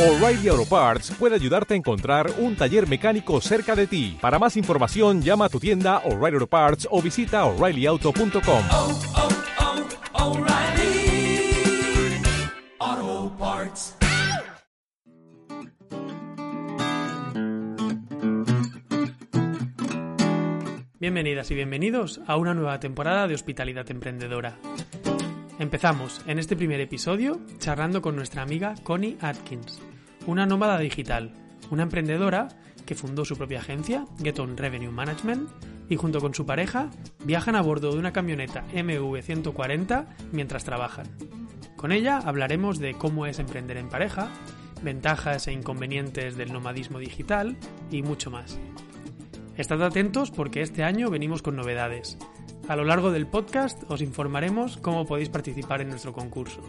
O'Reilly Auto Parts puede ayudarte a encontrar un taller mecánico cerca de ti. Para más información, llama a tu tienda O'Reilly Auto Parts o visita oreillyauto.com. oh, oh, Parts. Bienvenidas y bienvenidos a una nueva temporada de Hospitalidad Emprendedora. Empezamos en este primer episodio charlando con nuestra amiga Connie Atkins, una nómada digital, una emprendedora que fundó su propia agencia, Get On Revenue Management, y junto con su pareja viajan a bordo de una camioneta MV140 mientras trabajan. Con ella hablaremos de cómo es emprender en pareja, ventajas e inconvenientes del nomadismo digital y mucho más. Estad atentos porque este año venimos con novedades. A lo largo del podcast os informaremos cómo podéis participar en nuestro concurso.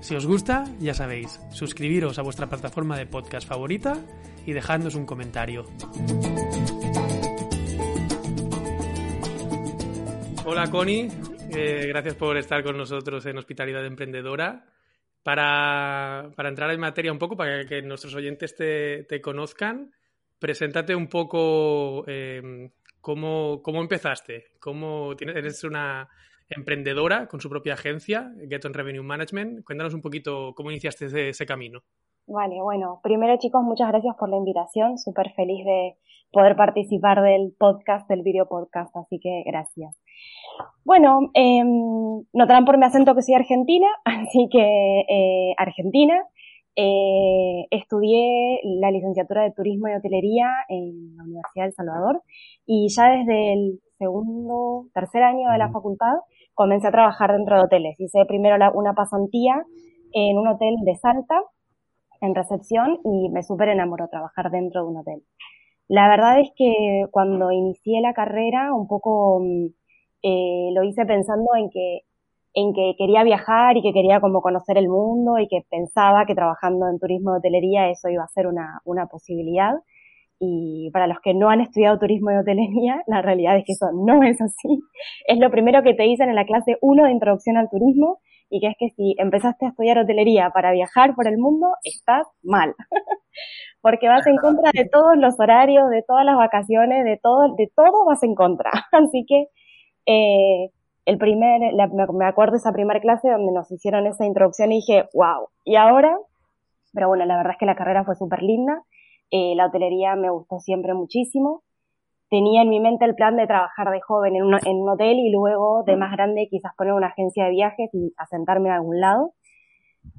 Si os gusta, ya sabéis, suscribiros a vuestra plataforma de podcast favorita y dejadnos un comentario. Hola Connie, eh, gracias por estar con nosotros en Hospitalidad Emprendedora. Para, para, entrar en materia un poco, para que nuestros oyentes te, te conozcan, preséntate un poco eh, cómo, cómo, empezaste. Cómo tienes, eres una emprendedora con su propia agencia, Get On Revenue Management. Cuéntanos un poquito cómo iniciaste ese, camino. Vale, bueno, primero chicos, muchas gracias por la invitación. Súper feliz de poder participar del podcast, del video podcast, así que gracias. Bueno, eh, notarán por mi acento que soy argentina, así que eh, Argentina. Eh, estudié la licenciatura de Turismo y Hotelería en la Universidad de El Salvador y ya desde el segundo, tercer año de la facultad comencé a trabajar dentro de hoteles. Hice primero la, una pasantía en un hotel de Salta, en recepción, y me súper enamoró trabajar dentro de un hotel. La verdad es que cuando inicié la carrera, un poco eh, lo hice pensando en que en que quería viajar y que quería como conocer el mundo y que pensaba que trabajando en turismo y hotelería eso iba a ser una, una posibilidad. Y para los que no han estudiado turismo y hotelería, la realidad es que eso no es así. Es lo primero que te dicen en la clase 1 de introducción al turismo y que es que si empezaste a estudiar hotelería para viajar por el mundo, estás mal. Porque vas en contra de todos los horarios, de todas las vacaciones, de todo, de todo vas en contra. Así que, eh, el primer, me acuerdo esa primera clase donde nos hicieron esa introducción y dije, wow, ¿y ahora? Pero bueno, la verdad es que la carrera fue súper linda, eh, la hotelería me gustó siempre muchísimo, tenía en mi mente el plan de trabajar de joven en un, en un hotel y luego de más grande quizás poner una agencia de viajes y asentarme en algún lado.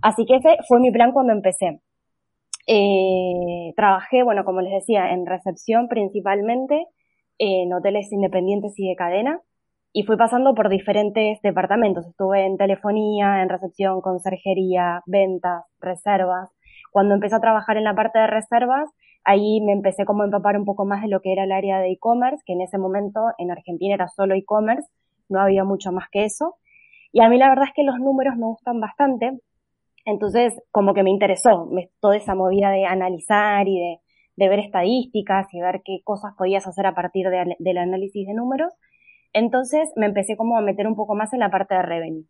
Así que ese fue mi plan cuando empecé. Eh, trabajé, bueno, como les decía, en recepción principalmente, en hoteles independientes y de cadena y fui pasando por diferentes departamentos. Estuve en telefonía, en recepción, conserjería, ventas, reservas. Cuando empecé a trabajar en la parte de reservas, ahí me empecé como a empapar un poco más de lo que era el área de e-commerce, que en ese momento en Argentina era solo e-commerce, no había mucho más que eso. Y a mí la verdad es que los números me gustan bastante. Entonces, como que me interesó toda esa movida de analizar y de, de ver estadísticas y ver qué cosas podías hacer a partir de, del análisis de números. Entonces me empecé como a meter un poco más en la parte de revenue.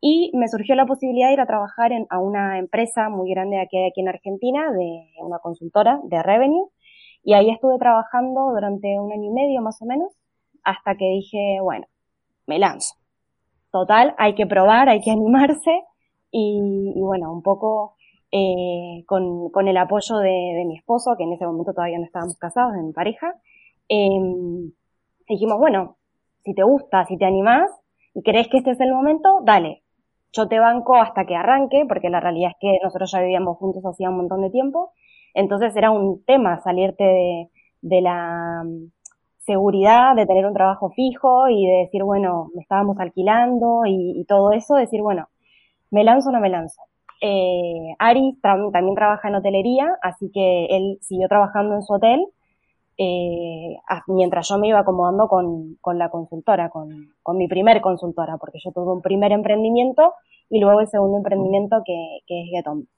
Y me surgió la posibilidad de ir a trabajar en, a una empresa muy grande aquí, aquí en Argentina, de una consultora de revenue. Y ahí estuve trabajando durante un año y medio más o menos, hasta que dije, bueno, me lanzo. Total, hay que probar, hay que animarse. Y, bueno, un poco eh, con, el apoyo de, de, mi esposo, que en ese momento todavía no estábamos casados, de mi pareja, eh, dijimos, bueno, si te gusta, si te animás y crees que este es el momento, dale. Yo te banco hasta que arranque, porque la realidad es que nosotros ya vivíamos juntos hacía un montón de tiempo. Entonces era un tema salirte de, la seguridad, de tener un trabajo fijo y de decir, bueno, me estábamos alquilando y, y todo eso, decir, bueno, me lanzo o no me lanzo. Eh, Ari también trabaja en hotelería, así que él siguió trabajando en su hotel eh, mientras yo me iba acomodando con, con la consultora, con, con, mi primer consultora, porque yo tuve un primer emprendimiento y luego el segundo emprendimiento que, que es Geton.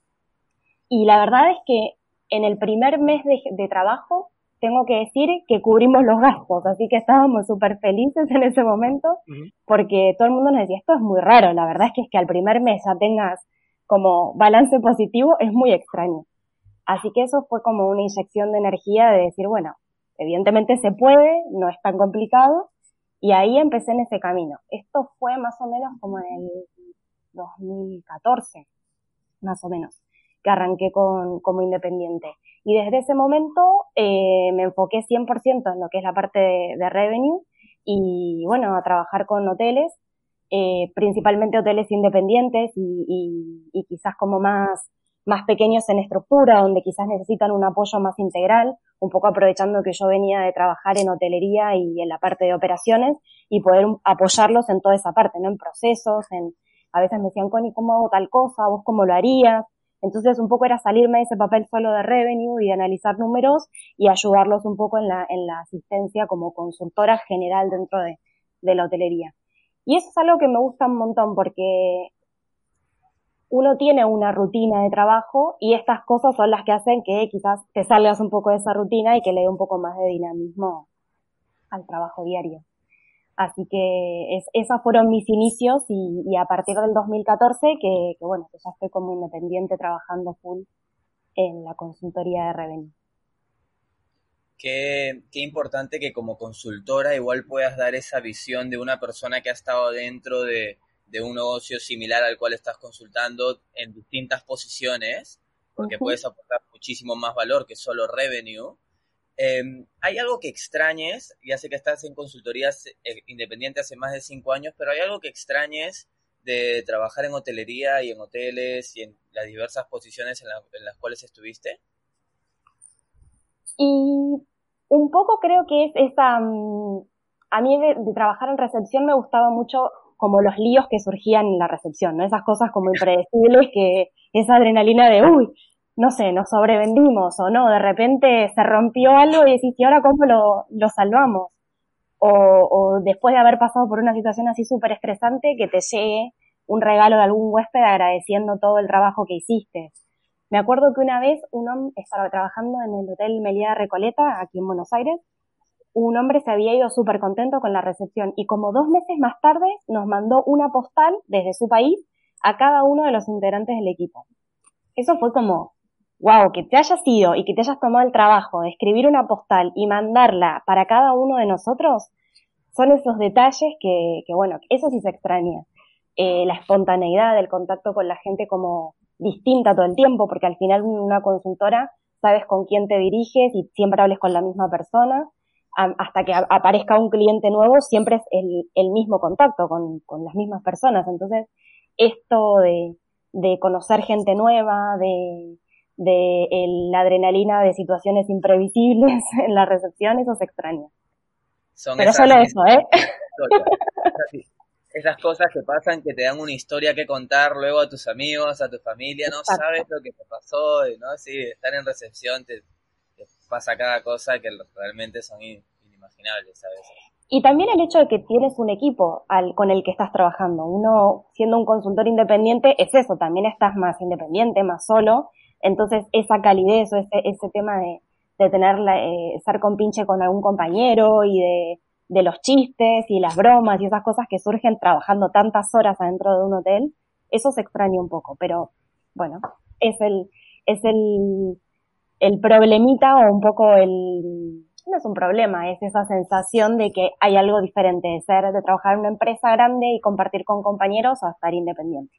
Y la verdad es que en el primer mes de, de trabajo tengo que decir que cubrimos los gastos, así que estábamos súper felices en ese momento, porque todo el mundo nos decía, esto es muy raro, la verdad es que es que al primer mes ya tengas como balance positivo es muy extraño. Así que eso fue como una inyección de energía de decir, bueno, evidentemente se puede, no es tan complicado, y ahí empecé en ese camino. Esto fue más o menos como en el 2014, más o menos, que arranqué con, como independiente. Y desde ese momento eh, me enfoqué 100% en lo que es la parte de, revenue y bueno, a trabajar con hoteles, eh, principalmente hoteles independientes y, quizás como más más pequeños en estructura, donde quizás necesitan un apoyo más integral, un poco aprovechando que yo venía de trabajar en hotelería y en la parte de operaciones y poder apoyarlos en toda esa parte, ¿no? En procesos, en, a veces me decían, Connie, ¿cómo hago tal cosa? ¿Vos cómo lo harías? Entonces un poco era salirme de ese papel solo de revenue y de analizar números y ayudarlos un poco en la, en la asistencia como consultora general dentro de, de la hotelería. Y eso es algo que me gusta un montón porque uno tiene una rutina de trabajo y estas cosas son las que hacen que quizás te salgas un poco de esa rutina y que le dé un poco más de dinamismo al trabajo diario. Así que es, esos fueron mis inicios y, a partir del 2014 que, que, bueno, que ya estoy como independiente trabajando full en la consultoría de revenue. Qué, qué, importante que como consultora igual puedas dar esa visión de una persona que ha estado dentro de, de un negocio similar al cual estás consultando en distintas posiciones, porque puedes aportar muchísimo más valor que solo revenue. Em, ¿Hay algo que extrañes? Ya sé que estás en consultorías eh, independiente hace más de cinco años, pero ¿hay algo que extrañes de trabajar en hotelería y en hoteles y en las diversas posiciones en, las cuales estuviste? Y un poco creo que es esa... Mm, a mí de trabajar en recepción me gustaba mucho como los líos que surgían en la recepción, ¿no? Esas cosas como impredecibles que esa adrenalina de, uy, no sé, nos sobrevendimos o no, de repente se rompió algo y decís, ¿y ahora cómo lo, lo salvamos? O, o después de haber pasado por una situación así súper estresante, que te llegue un regalo de algún huésped agradeciendo todo el trabajo que hiciste. Me acuerdo que una vez un hombre estaba trabajando en el Hotel Meliá Recoleta, aquí en Buenos Aires, un hombre se había ido súper contento con la recepción y como dos meses más tarde nos mandó una postal desde su país a cada uno de los integrantes del equipo. Eso fue como, wow, que te hayas ido y que te hayas tomado el trabajo de escribir una postal y mandarla para cada uno de nosotros, son esos detalles que, que bueno, eso sí se extraña. Eh, la espontaneidad del contacto con la gente como distinta todo el tiempo, porque al final una consultora sabes con quién te diriges y siempre hables con la misma persona hasta que aparezca un cliente nuevo, siempre es el, mismo contacto con, las mismas personas. Entonces, esto de, conocer gente nueva, de, la adrenalina de situaciones imprevisibles en la recepción, eso se extraña. Pero solo eso, ¿eh? Esas cosas que pasan que te dan una historia que contar luego a tus amigos, a tu familia, no sabes lo que te pasó, ¿no? Sí, estar en recepción te, pasa cada cosa que realmente son inimaginables a veces. Y también el hecho de que tienes un equipo al, con el que estás trabajando. Uno, siendo un consultor independiente, es eso, también estás más independiente, más solo. Entonces, esa calidez o ese, ese tema de, de tener la, eh, estar con pinche con algún compañero y de, de los chistes y las bromas y esas cosas que surgen trabajando tantas horas adentro de un hotel, eso se extraña un poco, pero bueno, es el, es el, el problemita o un poco el, no es un problema, es esa sensación de que hay algo diferente de ser, de trabajar en una empresa grande y compartir con compañeros a estar independiente.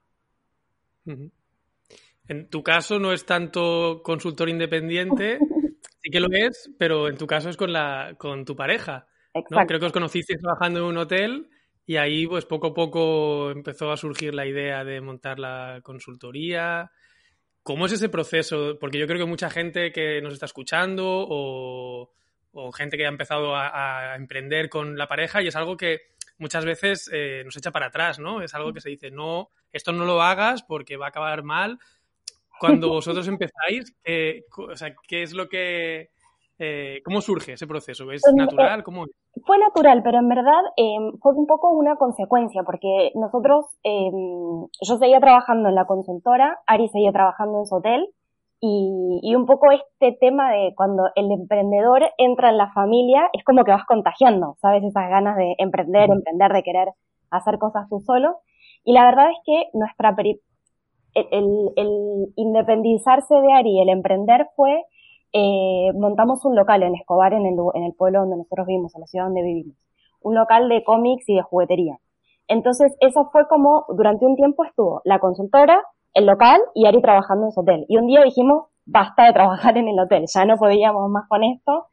En tu caso no es tanto consultor independiente, sí que lo es, pero en tu caso es con la, con tu pareja. Creo que os conocisteis trabajando en un hotel y ahí pues poco a poco empezó a surgir la idea de montar la consultoría. ¿Cómo es ese proceso? Porque yo creo que mucha gente que nos está escuchando o, gente que ha empezado a, emprender con la pareja y es algo que muchas veces eh, nos echa para atrás, ¿no? Es algo que se dice, no, esto no lo hagas porque va a acabar mal. Cuando vosotros empezáis, o sea, ¿qué es lo que eh, ¿Cómo surge ese proceso? ¿Es pues, natural? ¿Cómo Fue natural, pero en verdad em, fue un poco una consecuencia, porque nosotros, em, yo seguía trabajando en la consultora, Ari seguía trabajando en su hotel, y, y, un poco este tema de cuando el emprendedor entra en la familia, es como que vas contagiando, ¿sabes? Esas ganas de emprender, emprender, de querer hacer cosas tú solo. Y la verdad es que nuestra el, el independizarse de Ari, el emprender fue, eh, montamos un local en Escobar, en el, pueblo donde nosotros vivimos, en la ciudad donde vivimos. Un local de cómics y de juguetería. Entonces, eso fue como, durante un tiempo estuvo la consultora, el local y Ari trabajando en su hotel. Y un día dijimos, basta de trabajar en el hotel, ya no podíamos más con esto.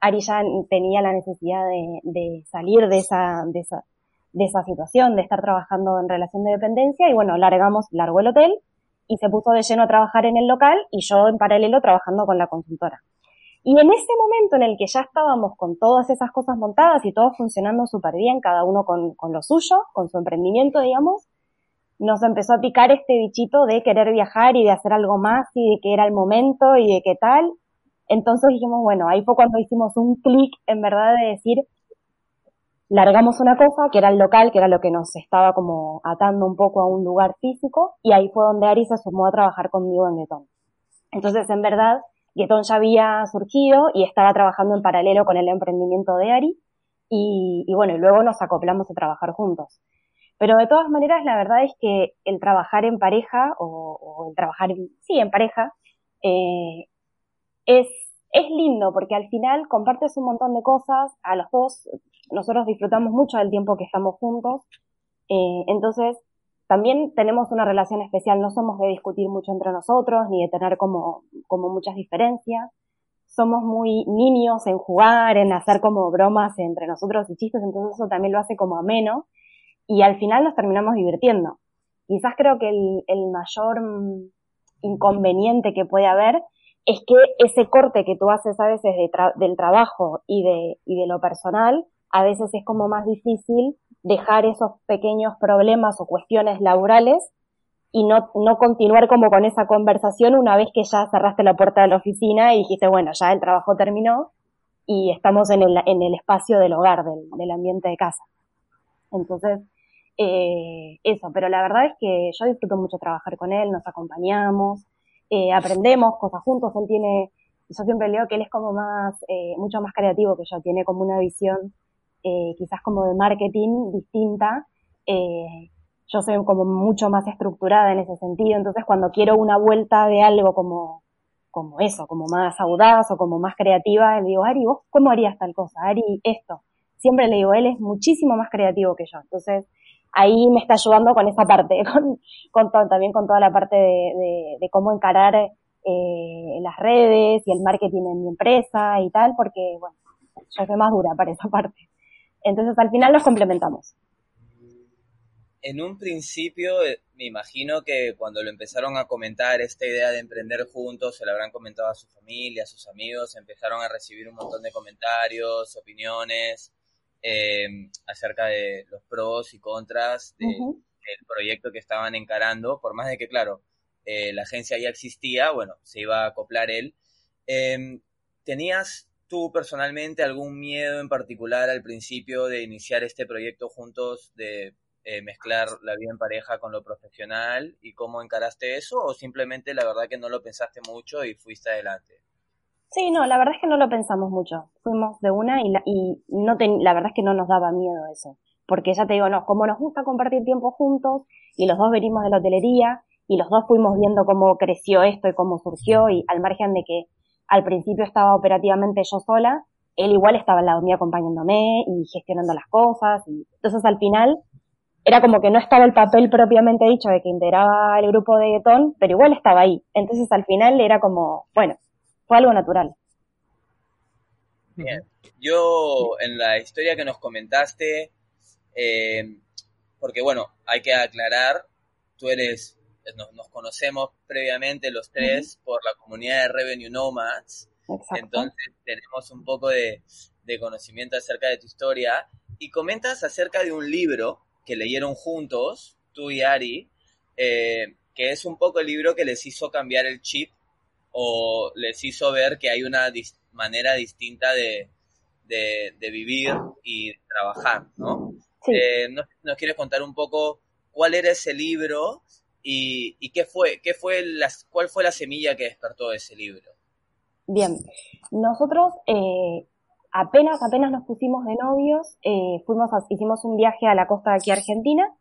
Ari ya tenía la necesidad de, de salir de esa, de esa, de esa situación, de estar trabajando en relación de dependencia y bueno, largamos, largó el hotel y se puso de lleno a trabajar en el local y yo en paralelo trabajando con la consultora. Y en ese momento en el que ya estábamos con todas esas cosas montadas y todo funcionando súper bien, cada uno con, con lo suyo, con su emprendimiento, digamos, nos empezó a picar este bichito de querer viajar y de hacer algo más y de que era el momento y de qué tal. Entonces dijimos, bueno, ahí fue cuando hicimos un clic en verdad de decir, largamos una cosa, que era el local, que era lo que nos estaba como atando un poco a un lugar físico, y ahí fue donde Ari se sumó a trabajar conmigo en Guetón. Entonces, en verdad, Guetón ya había surgido y estaba trabajando en paralelo con el emprendimiento de Ari, y, y bueno, y luego nos acoplamos a trabajar juntos. Pero de todas maneras, la verdad es que el trabajar en pareja, o, o el trabajar, sí, en pareja, eh, es, es lindo porque al final compartes un montón de cosas, a los dos nosotros disfrutamos mucho del tiempo que estamos juntos, eh, entonces también tenemos una relación especial, no somos de discutir mucho entre nosotros, ni de tener como, como muchas diferencias, somos muy niños en jugar, en hacer como bromas entre nosotros y chistes, entonces eso también lo hace como ameno, y al final nos terminamos divirtiendo. Quizás creo que el, mayor mm, inconveniente que puede haber es que ese corte que tú haces a veces de del trabajo y de, y de lo personal a veces es como más difícil dejar esos pequeños problemas o cuestiones laborales y no, no continuar como con esa conversación una vez que ya cerraste la puerta de la oficina y dijiste, bueno, ya el trabajo terminó y estamos en el, en el espacio del hogar, del, del ambiente de casa. Entonces, eh, eso, pero la verdad es que yo disfruto mucho trabajar con él, nos acompañamos, eh, aprendemos cosas juntos, él tiene, yo siempre leo que él es como más, eh, mucho más creativo que yo, tiene como una visión eh, quizás como de marketing distinta. Eh, yo soy como mucho más estructurada en ese sentido, entonces cuando quiero una vuelta de algo como, como eso, como más audaz o como más creativa, le digo, Ari, ¿vos cómo harías tal cosa? Ari, esto. Siempre le digo, él es muchísimo más creativo que yo. Entonces, ahí me está ayudando con esa parte, con, con todo, también con toda la parte de, de, de cómo encarar eh, las redes y el marketing en mi empresa y tal, porque, bueno, yo soy más dura para esa parte. Entonces al final los complementamos. En un principio, eh, me imagino que cuando lo empezaron a comentar esta idea de emprender juntos, se lo habrán comentado a su familia, a sus amigos, empezaron a recibir un montón de comentarios, opiniones eh, acerca de los pros y contras de, uh -huh. del proyecto que estaban encarando, por más de que, claro, eh, la agencia ya existía, bueno, se iba a acoplar él. Eh, ¿Tenías tú personalmente algún miedo en particular al principio de iniciar este proyecto juntos, de eh, mezclar la vida en pareja con lo profesional y cómo encaraste eso o simplemente la verdad que no lo pensaste mucho y fuiste adelante? Sí, no, la verdad es que no lo pensamos mucho. Fuimos de una y la, y no ten, la verdad es que no nos daba miedo eso. Porque ya te digo, no, como nos gusta compartir tiempo juntos y los dos venimos de la hotelería y los dos fuimos viendo cómo creció esto y cómo surgió y al margen de que al principio estaba operativamente yo sola, él igual estaba al lado mío acompañándome y gestionando las cosas. Y entonces al final era como que no estaba el papel propiamente dicho de que integraba el grupo de Guetón, pero igual estaba ahí. Entonces al final era como, bueno, fue algo natural. Bien. Yo en la historia que nos comentaste, eh, porque bueno, hay que aclarar, tú eres nos, nos, conocemos previamente los tres uh -huh. por la comunidad de Revenue Nomads. Exacto. Entonces tenemos un poco de, de, conocimiento acerca de tu historia. Y comentas acerca de un libro que leyeron juntos, tú y Ari, eh, que es un poco el libro que les hizo cambiar el chip o les hizo ver que hay una dis manera distinta de, de, de, vivir y trabajar, ¿no? Sí. Eh, ¿nos, ¿Nos quieres contar un poco cuál era ese libro y, y qué fue, qué fue las, cuál fue la semilla que despertó ese libro. Bien, nosotros eh, apenas, apenas nos pusimos de novios, eh, fuimos a, hicimos un viaje a la costa de aquí Argentina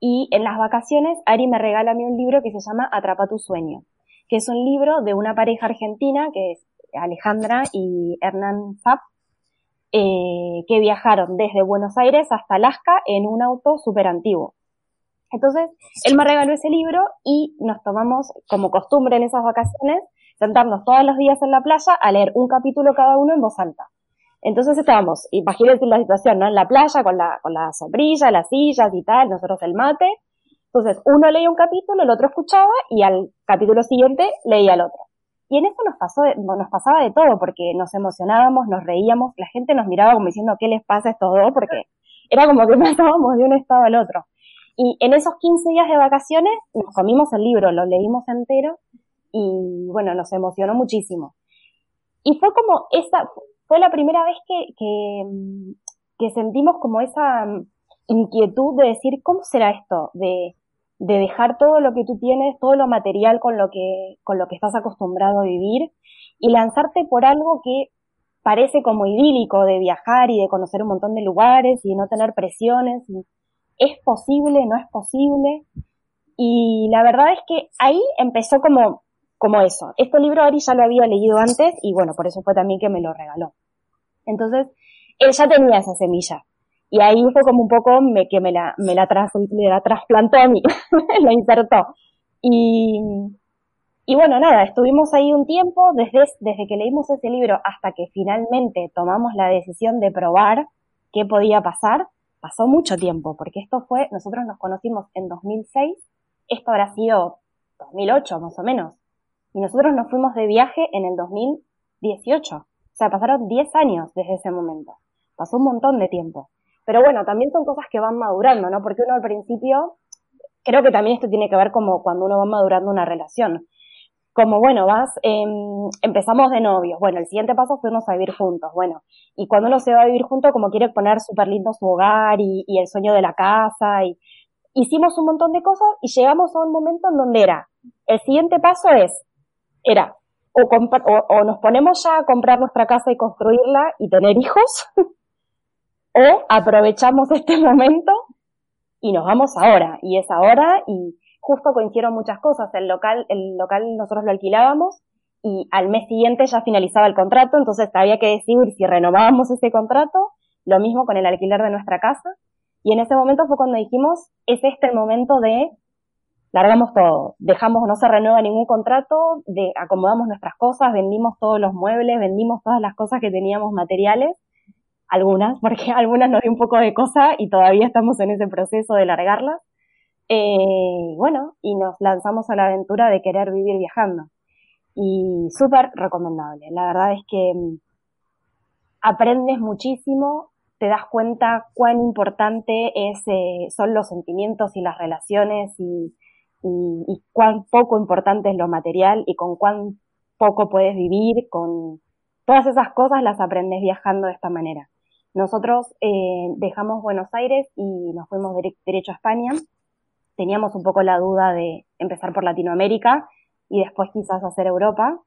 y en las vacaciones Ari me regala a mí un libro que se llama Atrapa tu sueño, que es un libro de una pareja argentina que es Alejandra y Hernán Zapp, eh, que viajaron desde Buenos Aires hasta Alaska en un auto súper antiguo. Entonces, él me regaló ese libro y nos tomamos como costumbre en esas vacaciones sentarnos todos los días en la playa a leer un capítulo cada uno en voz alta. Entonces estábamos, imagínense la situación, ¿no? En la playa con la, con la sombrilla, las sillas y tal, nosotros el mate. Entonces uno leía un capítulo, el otro escuchaba y al capítulo siguiente leía el otro. Y en eso nos pasó, nos pasaba de todo, porque nos emocionábamos, nos reíamos, la gente nos miraba como diciendo, ¿qué les pasa a estos dos? Porque era como que pasábamos de un estado al otro. Y en esos 15 días de vacaciones nos comimos el libro, lo leímos entero y bueno, nos emocionó muchísimo. Y fue como esa, fue la primera vez que, que, que sentimos como esa inquietud de decir, ¿cómo será esto? De, de dejar todo lo que tú tienes, todo lo material con lo que, con lo que estás acostumbrado a vivir y lanzarte por algo que parece como idílico de viajar y de conocer un montón de lugares y no tener presiones. ¿Es posible? ¿No es posible? Y la verdad es que ahí empezó como como eso. Este libro Ari ya lo había leído antes y bueno, por eso fue también que me lo regaló. Entonces, él ya tenía esa semilla. Y ahí fue como un poco me, que me la, me la, tras, la trasplantó a mí, la insertó. Y, y bueno, nada, estuvimos ahí un tiempo, desde, desde que leímos ese libro hasta que finalmente tomamos la decisión de probar qué podía pasar, pasó mucho tiempo, porque esto fue, nosotros nos conocimos en 2006, esto habrá sido 2008 más o menos. Y nosotros nos fuimos de viaje en el 2018. O sea, pasaron 10 años desde ese momento. Pasó un montón de tiempo. Pero bueno, también son cosas que van madurando, ¿no? Porque uno al principio, creo que también esto tiene que ver como cuando uno va madurando una relación. Como, bueno, vas, eh, empezamos de novios. Bueno, el siguiente paso fue irnos a vivir juntos. Bueno, y cuando uno se va a vivir junto, como quiere poner súper lindo su hogar y, el sueño de la casa y hicimos un montón de cosas y llegamos a un momento en donde era, el siguiente paso es era o, o, nos ponemos ya a comprar nuestra casa y construirla y tener hijos, o aprovechamos este momento y nos vamos ahora, y es ahora, y justo coincidieron muchas cosas. El local, el local nosotros lo alquilábamos y al mes siguiente ya finalizaba el contrato, entonces había que decidir si renovábamos ese contrato, lo mismo con el alquiler de nuestra casa. Y en ese momento fue cuando dijimos, es este el momento de largamos todo, dejamos, no se renueva ningún contrato, de, acomodamos nuestras cosas, vendimos todos los muebles, vendimos todas las cosas que teníamos materiales, algunas, porque algunas nos dio un poco de cosa y todavía estamos en ese proceso de largarlas. Eh, bueno, y nos lanzamos a la aventura de querer vivir viajando. Y súper recomendable. La verdad es que mm, aprendes muchísimo, te das cuenta cuán importante es, eh, son los sentimientos y las relaciones y, cuán poco importante es lo material y con cuán poco puedes vivir, con todas esas cosas las aprendes viajando de esta manera. Nosotros eh, dejamos Buenos Aires y nos fuimos derecho a España. Teníamos un poco la duda de empezar por Latinoamérica y después quizás hacer Europa.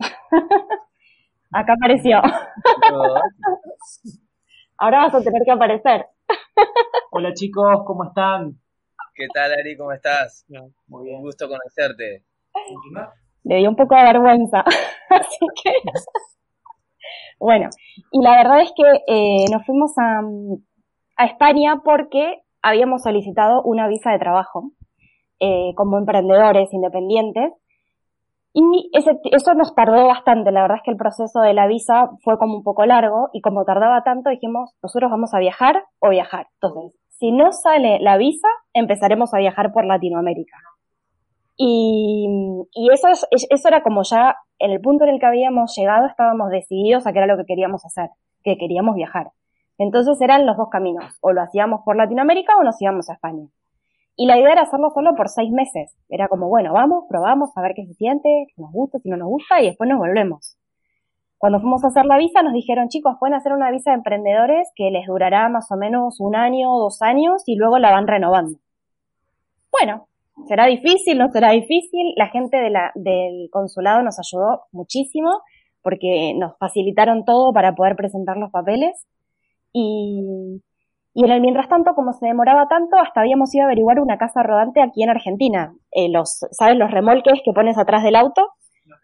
Acá apareció. Ahora vas a tener que aparecer. Hola chicos, ¿cómo están? ¿Qué tal, Ari? ¿Cómo estás? Muy bien. Un gusto conocerte. Le dio un poco de vergüenza. Así que. bueno, y la verdad es que eh, nos fuimos a, a, España porque habíamos solicitado una visa de trabajo eh, como emprendedores independientes. Y eso nos tardó bastante. La verdad es que el proceso de la visa fue como un poco largo y como tardaba tanto dijimos, nosotros vamos a viajar o viajar. Entonces, si no sale la visa, empezaremos a viajar por Latinoamérica. Y, eso, eso era como ya en el punto en el que habíamos llegado, estábamos decididos a que era lo que queríamos hacer, que queríamos viajar. Entonces eran los dos caminos, o lo hacíamos por Latinoamérica o nos íbamos a España. Y la idea era hacerlo solo por seis meses. Era como, bueno, vamos, probamos, a ver qué se siente, si nos gusta, si no nos gusta, y después nos volvemos. Cuando fuimos a hacer la visa nos dijeron, chicos, pueden hacer una visa de emprendedores que les durará más o menos un año dos años y luego la van renovando. Bueno, será difícil, no será difícil. La gente de la, del consulado nos ayudó muchísimo porque nos facilitaron todo para poder presentar los papeles. Y, Y en el mientras tanto, como se demoraba tanto, hasta habíamos ido a averiguar una casa rodante aquí en Argentina. Eh, los, ¿sabes? Los remolques que pones atrás del auto.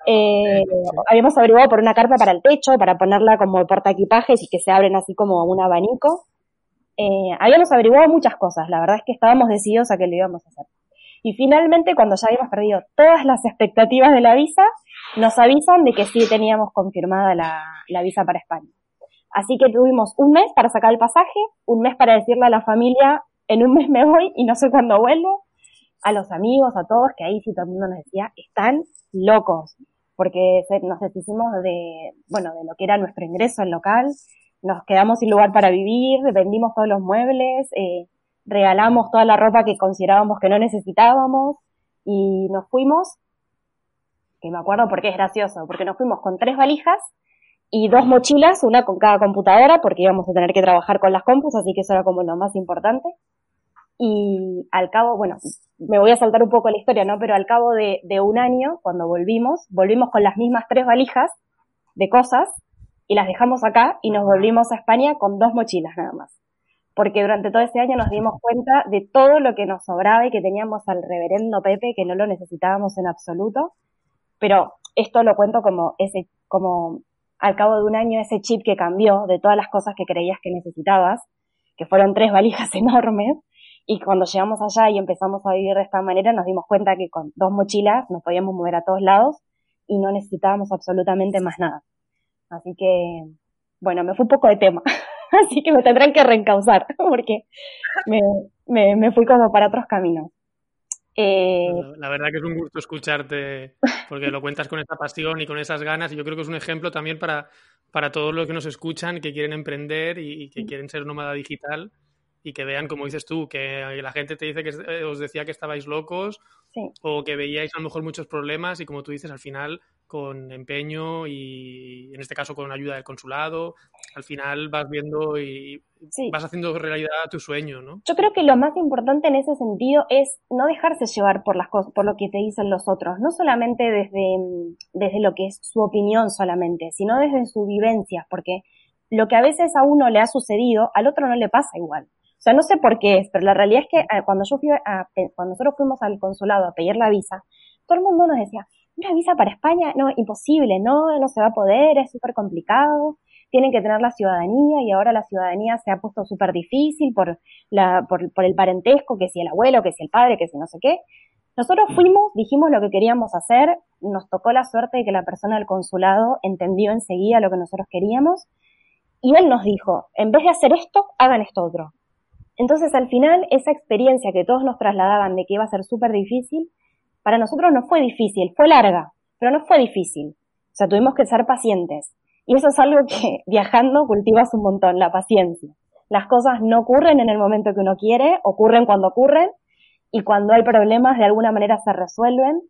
Eh, habíamos averiguado por una carpa para el techo, para ponerla como porta equipajes y que se abren así como un abanico. Eh, habíamos averiguado muchas cosas, la verdad es que estábamos decididos a que lo íbamos a hacer. Y finalmente, cuando ya habíamos perdido todas las expectativas de la visa, nos avisan de que sí teníamos confirmada la, la visa para España. Así que tuvimos un mes para sacar el pasaje, un mes para decirle a la familia, en un mes me voy y no sé cuándo vuelvo, a los amigos, a todos, que ahí sí todo el mundo nos decía, están locos, porque nos deshicimos de, bueno, de lo que era nuestro ingreso en local, nos quedamos sin lugar para vivir, vendimos todos los muebles, eh, regalamos toda la ropa que considerábamos que no necesitábamos y nos fuimos, que me acuerdo porque es gracioso, porque nos fuimos con tres valijas y dos mochilas, una con cada computadora, porque íbamos a tener que trabajar con las compus, así que eso era como lo más importante. Y al cabo, bueno, me voy a saltar un poco la historia, ¿no? Pero al cabo de, de un año, cuando volvimos, volvimos con las mismas tres valijas de cosas y las dejamos acá y nos volvimos a España con dos mochilas nada más. Porque durante todo ese año nos dimos cuenta de todo lo que nos sobraba y que teníamos al reverendo Pepe, que no lo necesitábamos en absoluto. Pero esto lo cuento como ese, como al cabo de un año ese chip que cambió de todas las cosas que creías que necesitabas, que fueron tres valijas enormes, y cuando llegamos allá y empezamos a vivir de esta manera, nos dimos cuenta que con dos mochilas nos podíamos mover a todos lados y no necesitábamos absolutamente más nada. Así que, bueno, me fue un poco de tema. Así que me tendrán que reencauzar porque me, me, me fui como para otros caminos. Eh... La verdad que es un gusto escucharte porque lo cuentas con esa pasión y con esas ganas y yo creo que es un ejemplo también para, para todos los que nos escuchan que quieren emprender y, que quieren ser nómada digital y que vean, como dices tú, que la gente te dice que eh, os decía que estabais locos o que veíais a lo mejor muchos problemas y como tú dices, al final con empeño y en este caso con ayuda del consulado, al final vas viendo y vas haciendo realidad tu sueño, ¿no? Yo creo que lo más importante en ese sentido es no dejarse llevar por las cosas, por lo que te dicen los otros, no solamente desde, desde lo que es su opinión solamente, sino desde su vivencia, porque lo que a veces a uno le ha sucedido, al otro no le pasa igual. O sea, no sé por qué es, pero la realidad es que eh, cuando yo fui a, cuando nosotros fuimos al consulado a pedir la visa, todo el mundo nos decía, una visa para España, no, imposible, no, no se va a poder, es súper complicado, tienen que tener la ciudadanía y ahora la ciudadanía se ha puesto súper difícil por, la, por, el parentesco, que si el abuelo, que si el padre, que si no sé qué. Nosotros fuimos, dijimos lo que queríamos hacer, nos tocó la suerte de que la persona del consulado entendió enseguida lo que nosotros queríamos y él nos dijo, en vez de hacer esto, hagan esto otro. Entonces al final esa experiencia que todos nos trasladaban de que iba a ser súper difícil, para nosotros no fue difícil, fue larga, pero no fue difícil. O sea, tuvimos que ser pacientes. Y eso es algo que viajando cultivas un montón, la paciencia. Las cosas no ocurren en el momento que uno quiere, ocurren cuando ocurren, y cuando hay problemas de alguna manera se resuelven.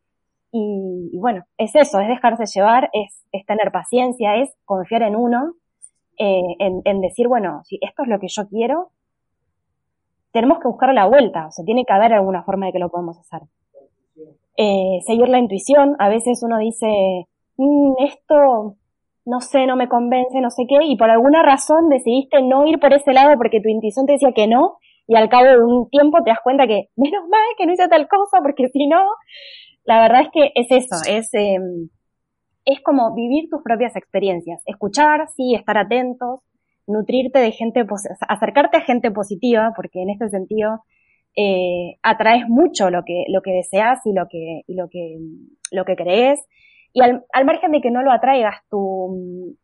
Y, bueno, es eso, es dejarse llevar, es, tener paciencia, es confiar en uno, eh, en, en decir, bueno, si esto es lo que yo quiero, tenemos que buscar la vuelta, o sea, tiene que haber alguna forma de que lo podamos hacer eh, seguir la intuición. A veces uno dice, mm, esto, no sé, no me convence, no sé qué, y por alguna razón decidiste no ir por ese lado porque tu intuición te decía que no, y al cabo de un tiempo te das cuenta que, menos mal que no hice tal cosa, porque si no, la verdad es que es eso, es, eh, es como vivir tus propias experiencias, escuchar, sí, estar atentos, nutrirte de gente, acercarte a gente positiva, porque en este sentido, eh, atraes mucho lo que, lo que deseas y lo que, y lo que, lo que crees. Y al, margen de que no lo atraigas, tu,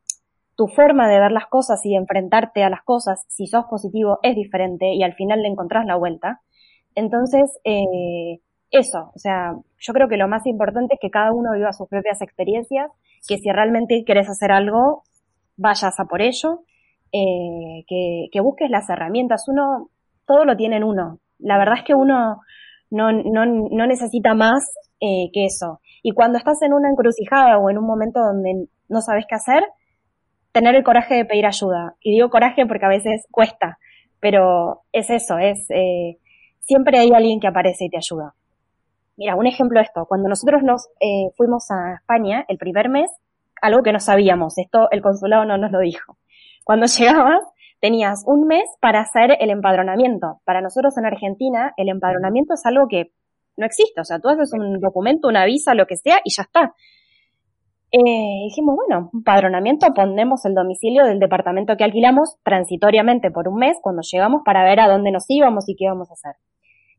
tu forma de ver las cosas y enfrentarte a las cosas, si sos positivo, es diferente y al final le encontrás la vuelta. Entonces, eh, eso, o sea, yo creo que lo más importante es que cada uno viva sus propias experiencias, que si realmente quieres hacer algo, vayas a por ello, eh, que, que busques las herramientas. Uno, todo lo tiene en uno la verdad es que uno no, no, no necesita más eh, que eso. Y cuando estás en una encrucijada o en un momento donde no sabes qué hacer, tener el coraje de pedir ayuda. Y digo coraje porque a veces cuesta, pero es eso, es eh, siempre hay alguien que aparece y te ayuda. Mira, un ejemplo de esto, cuando nosotros nos eh, fuimos a España el primer mes, algo que no sabíamos, esto el consulado no nos lo dijo. Cuando llegabas, tenías un mes para hacer el empadronamiento. Para nosotros en Argentina, el empadronamiento es algo que no existe. O sea, tú haces un documento, una visa, lo que sea, y ya está. Eh, dijimos, bueno, empadronamiento, ponemos el domicilio del departamento que alquilamos transitoriamente por un mes cuando llegamos para ver a dónde nos íbamos y qué íbamos a hacer.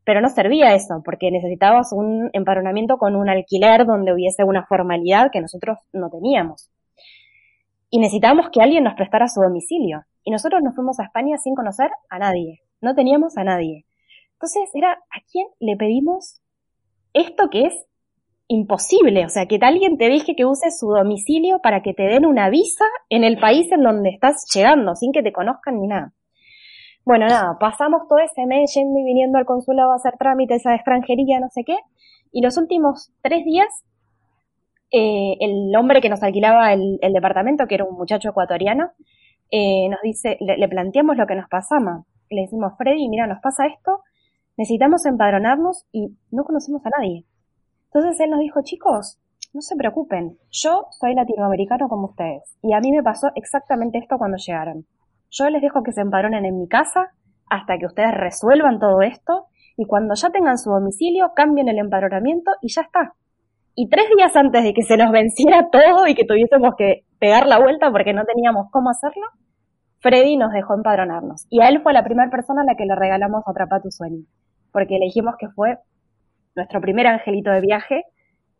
Pero no servía eso, porque necesitabas un empadronamiento con un alquiler donde hubiese una formalidad que nosotros no teníamos. Y necesitábamos que alguien nos prestara su domicilio. Y nosotros nos fuimos a España sin conocer a nadie. No teníamos a nadie. Entonces era, ¿a quién le pedimos esto que es imposible? O sea, que alguien te deje que uses su domicilio para que te den una visa en el país en donde estás llegando, sin que te conozcan ni nada. Bueno, nada, pasamos todo ese mes yendo y viniendo al consulado a hacer trámites a extranjería, no sé qué, y los últimos tres días, eh, el hombre que nos alquilaba el, departamento, que era un muchacho ecuatoriano, eh, nos dice, le, planteamos lo que nos pasaba. Le decimos, Freddy, mira, nos pasa esto, necesitamos empadronarnos y no conocemos a nadie. Entonces él nos dijo, chicos, no se preocupen, yo soy latinoamericano como ustedes, y a mí me pasó exactamente esto cuando llegaron. Yo les dejo que se empadronen en mi casa hasta que ustedes resuelvan todo esto y cuando ya tengan su domicilio cambien el empadronamiento y ya está. Y tres días antes de que se nos venciera todo y que tuviésemos que pegar la vuelta porque no teníamos cómo hacerlo, Freddy nos dejó empadronarnos. Y a él fue la primera persona a la que le regalamos Atrapa tu sueño. Porque le dijimos que fue nuestro primer angelito de viaje,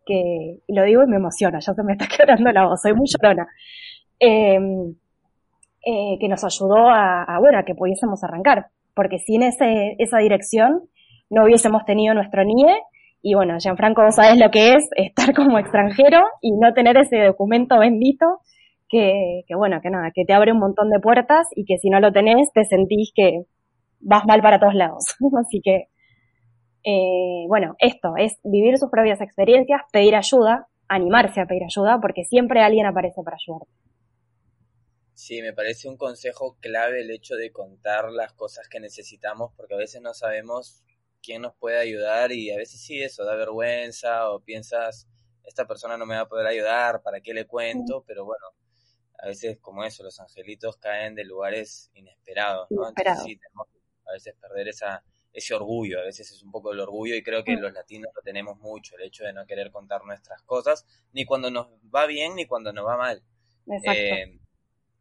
que lo digo y me emociona, ya se me está quebrando la voz, soy muy llorona. Eh, eh, que nos ayudó a, bueno, a que pudiésemos arrancar, porque sin ese, esa dirección no hubiésemos tenido nuestro NIE y bueno, Gianfranco, vos sabés lo que es estar como extranjero y no tener ese documento bendito que, que bueno, que nada, que te abre un montón de puertas y que si no lo tenés te sentís que vas mal para todos lados. Así que, eh, bueno, esto es vivir sus propias experiencias, pedir ayuda, animarse a pedir ayuda, porque siempre alguien aparece para ayudarte. Sí, me parece un consejo clave el hecho de contar las cosas que necesitamos porque a veces no sabemos quién nos puede ayudar y a veces sí eso da vergüenza o piensas esta persona no me va a poder ayudar, ¿para qué le cuento? Pero bueno, a veces como eso, los angelitos caen de lugares inesperados, ¿no? Entonces sí, tenemos que a veces perder esa, ese orgullo, a veces es un poco el orgullo y creo que los latinos lo tenemos mucho, el hecho de no querer contar nuestras cosas, ni cuando nos va bien ni cuando nos va mal. Exacto. Eh,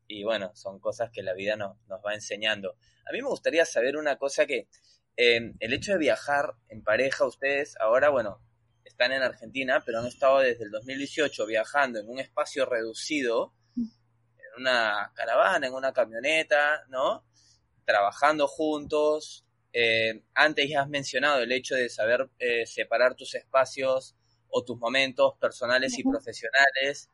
y bueno, son cosas que la vida nos va enseñando. A mí me gustaría saber una cosa que eh, el hecho de viajar en pareja, ustedes ahora, bueno, están en Argentina, pero han estado desde el 2018 viajando en un espacio reducido, en una caravana, en una camioneta, ¿no? Trabajando juntos. Eh, antes ya has mencionado el hecho de saber eh, separar tus espacios o tus momentos personales y profesionales.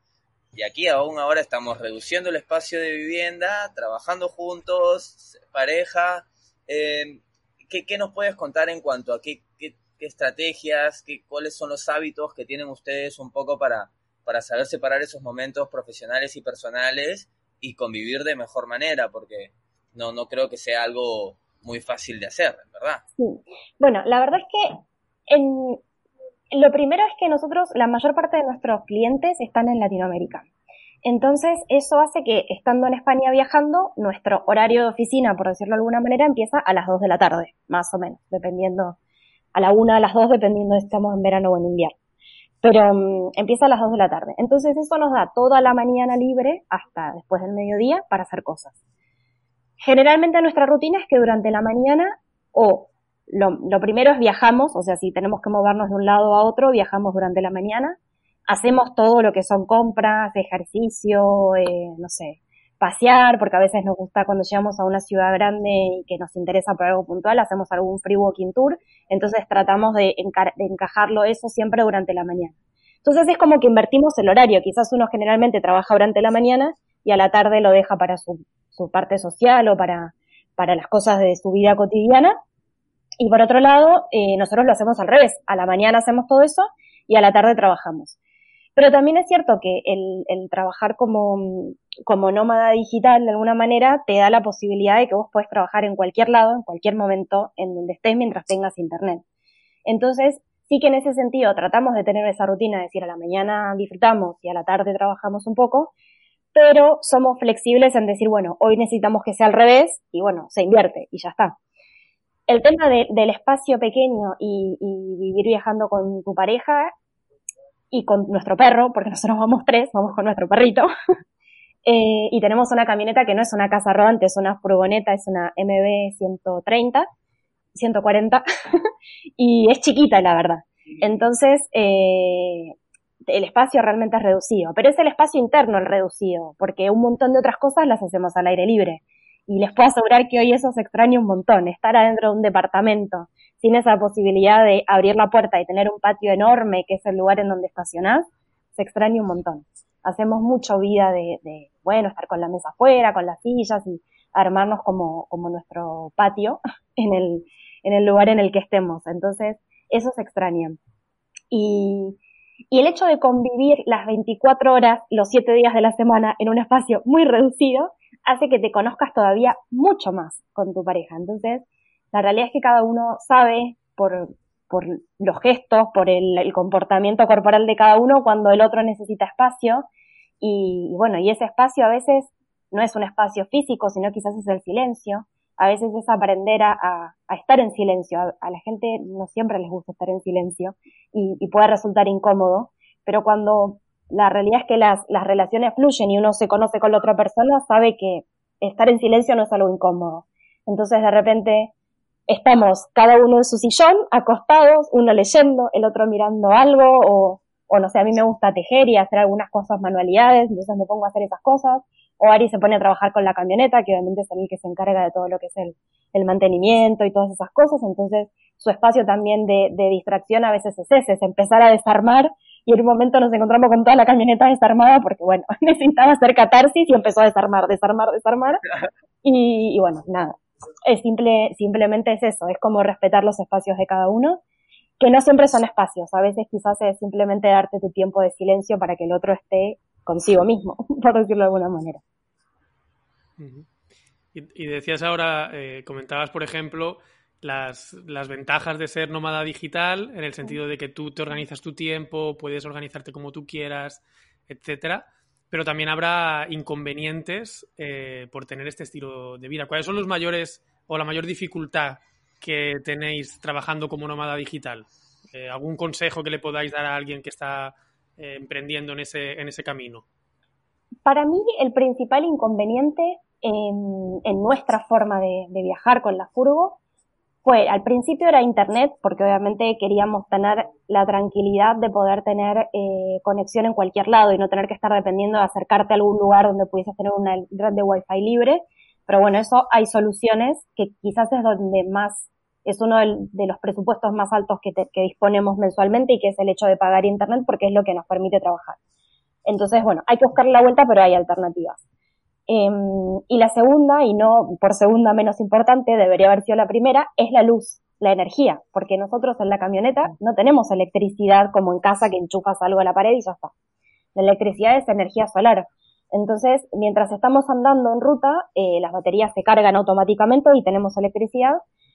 Y aquí aún ahora estamos reduciendo el espacio de vivienda, trabajando juntos, pareja. Eh, ¿qué, nos puedes contar en cuanto a qué, estrategias, qué, cuáles son los hábitos que tienen ustedes un poco para, para saber separar esos momentos profesionales y personales y convivir de mejor manera? Porque no, no creo que sea algo muy fácil de hacer, ¿verdad? Sí. Bueno, la verdad es que en, lo primero es que nosotros, la mayor parte de nuestros clientes están en Latinoamérica. Entonces, eso hace que, estando en España viajando, nuestro horario de oficina, por decirlo de alguna manera, empieza a las 2 de la tarde, más o menos, dependiendo, a la 1, a las 2, dependiendo si estamos en verano o en invierno. Pero um, empieza a las 2 de la tarde. Entonces, eso nos da toda la mañana libre hasta después del mediodía para hacer cosas. Generalmente nuestra rutina es que durante la mañana o lo, primero es viajamos, o sea, si tenemos que movernos de un lado a otro, viajamos durante la mañana, hacemos todo lo que son compras, ejercicio, eh, no sé, pasear, porque a veces nos gusta cuando llegamos a una ciudad grande y que nos interesa por algo puntual, hacemos algún free walking tour, entonces tratamos de, encajarlo eso siempre durante la mañana. Entonces es como que invertimos el horario, quizás uno generalmente trabaja durante la mañana y a la tarde lo deja para su, su parte social o para, para las cosas de su vida cotidiana, y por otro lado, eh, nosotros lo hacemos al revés. A la mañana hacemos todo eso y a la tarde trabajamos. Pero también es cierto que el, el trabajar como, como nómada digital de alguna manera te da la posibilidad de que vos puedes trabajar en cualquier lado, en cualquier momento, en donde estés mientras tengas internet. Entonces, sí que en ese sentido tratamos de tener esa rutina, de decir a la mañana disfrutamos y a la tarde trabajamos un poco, pero somos flexibles en decir, bueno, hoy necesitamos que sea al revés y bueno, se invierte y ya está. El tema del espacio pequeño y, y vivir viajando con tu pareja y con nuestro perro, porque nosotros vamos tres, vamos con nuestro perrito, eh, y tenemos una camioneta que no es una casa rodante, es una furgoneta, es una MB 130, 140, y es chiquita, la verdad. Entonces, eh, el espacio realmente es reducido, pero es el espacio interno el reducido, porque un montón de otras cosas las hacemos al aire libre. Y les puedo asegurar que hoy eso se extraña un montón, estar adentro de un departamento, sin esa posibilidad de abrir la puerta y tener un patio enorme, que es el lugar en donde estacionás, se extraña un montón. Hacemos mucho vida de, bueno, estar con la mesa afuera, con las sillas y armarnos como, como nuestro patio en el, en el lugar en el que estemos. Entonces, eso se extraña. Y, y el hecho de convivir las 24 horas, los 7 días de la semana en un espacio muy reducido, hace que te conozcas todavía mucho más con tu pareja. Entonces, la realidad es que cada uno sabe por, por los gestos, por el, comportamiento corporal de cada uno cuando el otro necesita espacio. Y, y bueno, y ese espacio a veces no es un espacio físico, sino quizás es el silencio a veces es aprender a, a, estar en silencio. A, la gente no siempre les gusta estar en silencio y, y, puede resultar incómodo, pero cuando la realidad es que las, las relaciones fluyen y uno se conoce con la otra persona, sabe que estar en silencio no es algo incómodo. Entonces de repente estamos cada uno en su sillón, acostados, uno leyendo, el otro mirando algo o, o no sé, a mí me gusta tejer y hacer algunas cosas manualidades, entonces me pongo a hacer esas cosas. O Ari se pone a trabajar con la camioneta, que obviamente es el que se encarga de todo lo que es el, el mantenimiento y todas esas cosas, entonces su espacio también de, de, distracción a veces es ese, es empezar a desarmar. Y en un momento nos encontramos con toda la camioneta desarmada porque bueno, necesitaba hacer catarsis y empezó a desarmar, desarmar, desarmar. Y, y bueno, nada, es simple, simplemente es eso, es como respetar los espacios de cada uno, que no siempre son espacios, a veces quizás es simplemente darte tu tiempo de silencio para que el otro esté consigo mismo, por decirlo de alguna manera. Y, decías ahora, eh, comentabas, por ejemplo, las, las, ventajas de ser nómada digital, en el sentido de que tú te organizas tu tiempo, puedes organizarte como tú quieras, etcétera. Pero también habrá inconvenientes eh, por tener este estilo de vida. ¿Cuáles son los mayores o la mayor dificultad que tenéis trabajando como nómada digital? Eh, ¿Algún consejo que le podáis dar a alguien que está eh, emprendiendo en ese, en ese camino? Para mí, el principal inconveniente en, nuestra forma de, de, viajar con la furgo fue, al principio era internet, porque obviamente queríamos tener la tranquilidad de poder tener eh, conexión en cualquier lado y no tener que estar dependiendo de acercarte a algún lugar donde pudieses tener una red de wifi libre. Pero bueno, eso hay soluciones que quizás es donde más es uno de los presupuestos más altos que, te, que, disponemos mensualmente y que es el hecho de pagar internet porque es lo que nos permite trabajar. Entonces, bueno, hay que buscar la vuelta, pero hay alternativas. Eh, y la segunda, y no por segunda menos importante, debería haber sido la primera, es la luz, la energía, porque nosotros en la camioneta no tenemos electricidad como en casa que enchufas algo a la pared y ya está. La electricidad es energía solar. Entonces, mientras estamos andando en ruta, eh, las baterías se cargan automáticamente y tenemos electricidad,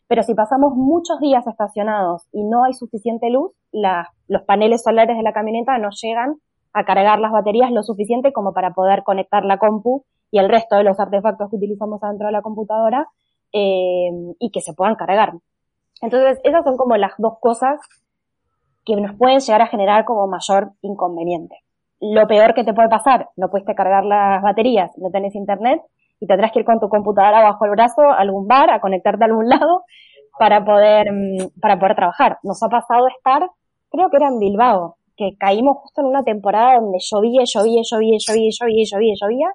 pero si pasamos muchos días estacionados y no hay suficiente luz, la, los paneles solares de la camioneta no llegan a cargar las baterías lo suficiente como para poder conectar la compu y el resto de los artefactos que utilizamos adentro de la computadora eh, y que se puedan cargar. Entonces, esas son como las dos cosas que nos pueden llegar a generar como mayor inconveniente. Lo peor que te puede pasar, no puedes cargar las baterías, no tenés internet y tendrás que ir con tu computadora bajo el brazo a algún bar, a conectarte a algún lado para poder, mm, para poder trabajar. Nos ha pasado estar, creo que era en Bilbao, que caímos justo en una temporada donde llovía, llovía, llovía, llovía, llovía, llovía, llovía,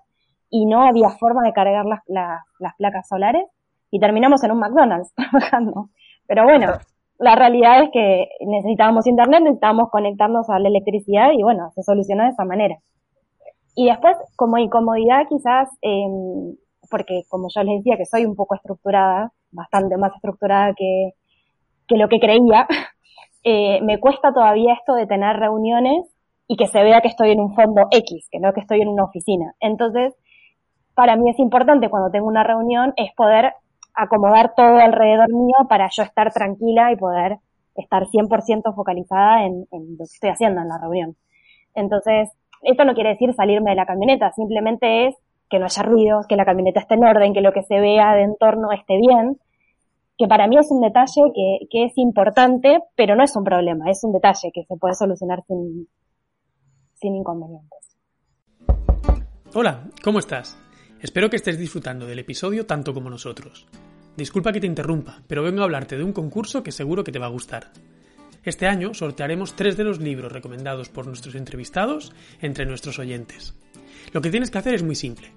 y no había forma de cargar las, las, las placas solares y terminamos en un McDonald's trabajando. Pero bueno, la realidad es que necesitábamos internet, necesitábamos conectarnos a la electricidad y bueno, se solucionó de esa manera. Y después, como incomodidad quizás, eh, porque como yo les decía que soy un poco estructurada, bastante más estructurada que, que lo que creía, eh, me cuesta todavía esto de tener reuniones y que se vea que estoy en un fondo X, que no que estoy en una oficina. Entonces, para mí es importante cuando tengo una reunión es poder acomodar todo alrededor mío para yo estar tranquila y poder estar 100% focalizada en, lo que estoy haciendo en la reunión. Entonces, esto no quiere decir salirme de la camioneta, simplemente es que no haya ruido, que la camioneta esté en orden, que lo que se vea de entorno esté bien, que para mí es un detalle que, que es importante, pero no es un problema, es un detalle que se puede solucionar sin, sin inconvenientes. Hola, ¿cómo estás? Espero que estés disfrutando del episodio tanto como nosotros. Disculpa que te interrumpa, pero vengo a hablarte de un concurso que seguro que te va a gustar. Este año sortearemos tres de los libros recomendados por nuestros entrevistados entre nuestros oyentes. Lo que tienes que hacer es muy simple.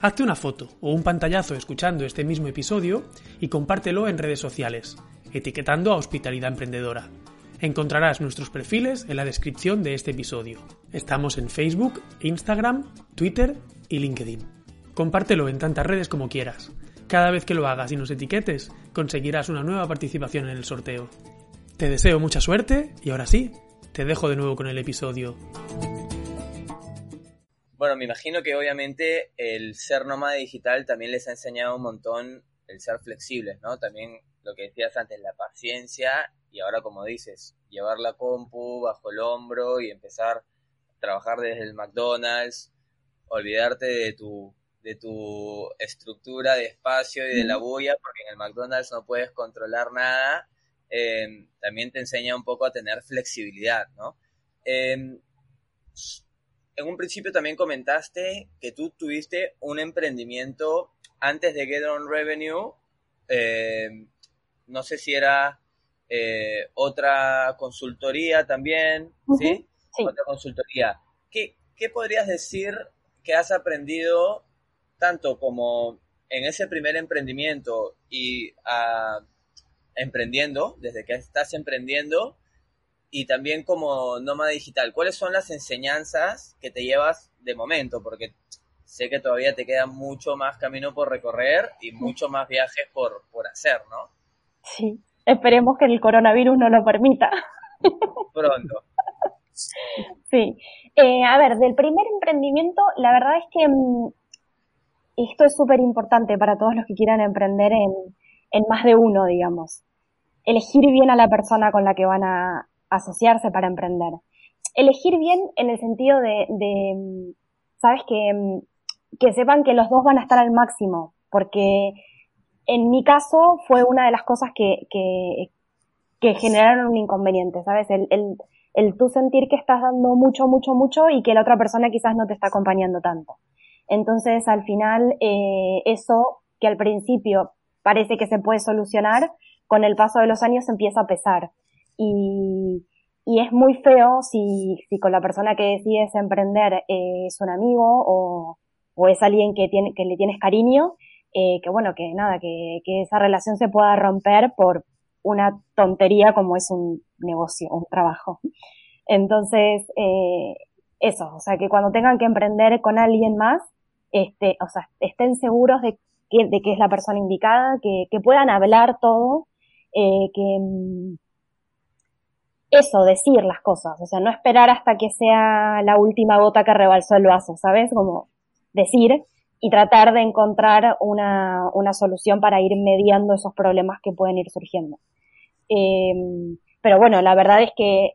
Hazte una foto o un pantallazo escuchando este mismo episodio y compártelo en redes sociales, etiquetando a Hospitalidad Emprendedora. Encontrarás nuestros perfiles en la descripción de este episodio. Estamos en Facebook, Instagram, Twitter y LinkedIn. Compártelo en tantas redes como quieras. Cada vez que lo hagas y nos etiquetes, conseguirás una nueva participación en el sorteo. Te deseo mucha suerte y ahora sí, te dejo de nuevo con el episodio. Bueno, me imagino que obviamente el ser nómada digital también les ha enseñado un montón el ser flexibles, ¿no? También lo que decías antes, la paciencia y ahora como dices, llevar la compu bajo el hombro y empezar a trabajar desde el McDonald's, olvidarte de tu de tu estructura de espacio y de la bulla, porque en el McDonald's no puedes controlar nada Em, también te enseña un poco a tener flexibilidad, ¿no? Em, en un principio también comentaste que tú tuviste un emprendimiento antes de Get On Revenue, em, no sé si era eh, otra consultoría también, ¿sí? Otra consultoría. ¿Qué, ¿Qué podrías decir que has aprendido tanto como en ese primer emprendimiento y a emprendiendo, desde que estás emprendiendo y también como nómada digital. ¿Cuáles son las enseñanzas que te llevas de momento? Porque sé que todavía te queda mucho más camino por recorrer y mucho más viajes por, por hacer, ¿no? Sí, esperemos que el coronavirus no lo permita. Pronto. Sí. Eh, a ver, del primer emprendimiento, la verdad es que mm, esto es súper importante para todos los que quieran emprender en, más de uno, digamos. Elegir bien a la persona con la que van a asociarse para emprender. Elegir bien en el sentido de, de sabes, que, que sepan que los dos van a estar al máximo, porque en mi caso fue una de las cosas que, que, que generaron un inconveniente, ¿sabes? El, el, el tú sentir que estás dando mucho, mucho, mucho y que la otra persona quizás no te está acompañando tanto. Entonces, al final, eh, eso que al principio parece que se puede solucionar, con el paso de los años empieza a pesar. Y, y es muy feo si, si con la persona que decides emprender eh, es un amigo o, o, es alguien que, tiene, que le tienes cariño, eh, que bueno, que nada, que, que esa relación se pueda romper por una tontería como es un negocio, un trabajo. Entonces, eh, eso, o sea, que cuando tengan que emprender con alguien más, este, o sea, estén seguros de de qué es la persona indicada, que, que puedan hablar todo, eh, que mm, eso, decir las cosas, o sea, no esperar hasta que sea la última gota que rebalsó el vaso, ¿sabes? Como decir y tratar de encontrar una, una solución para ir mediando esos problemas que pueden ir surgiendo. Eh, pero bueno, la verdad es que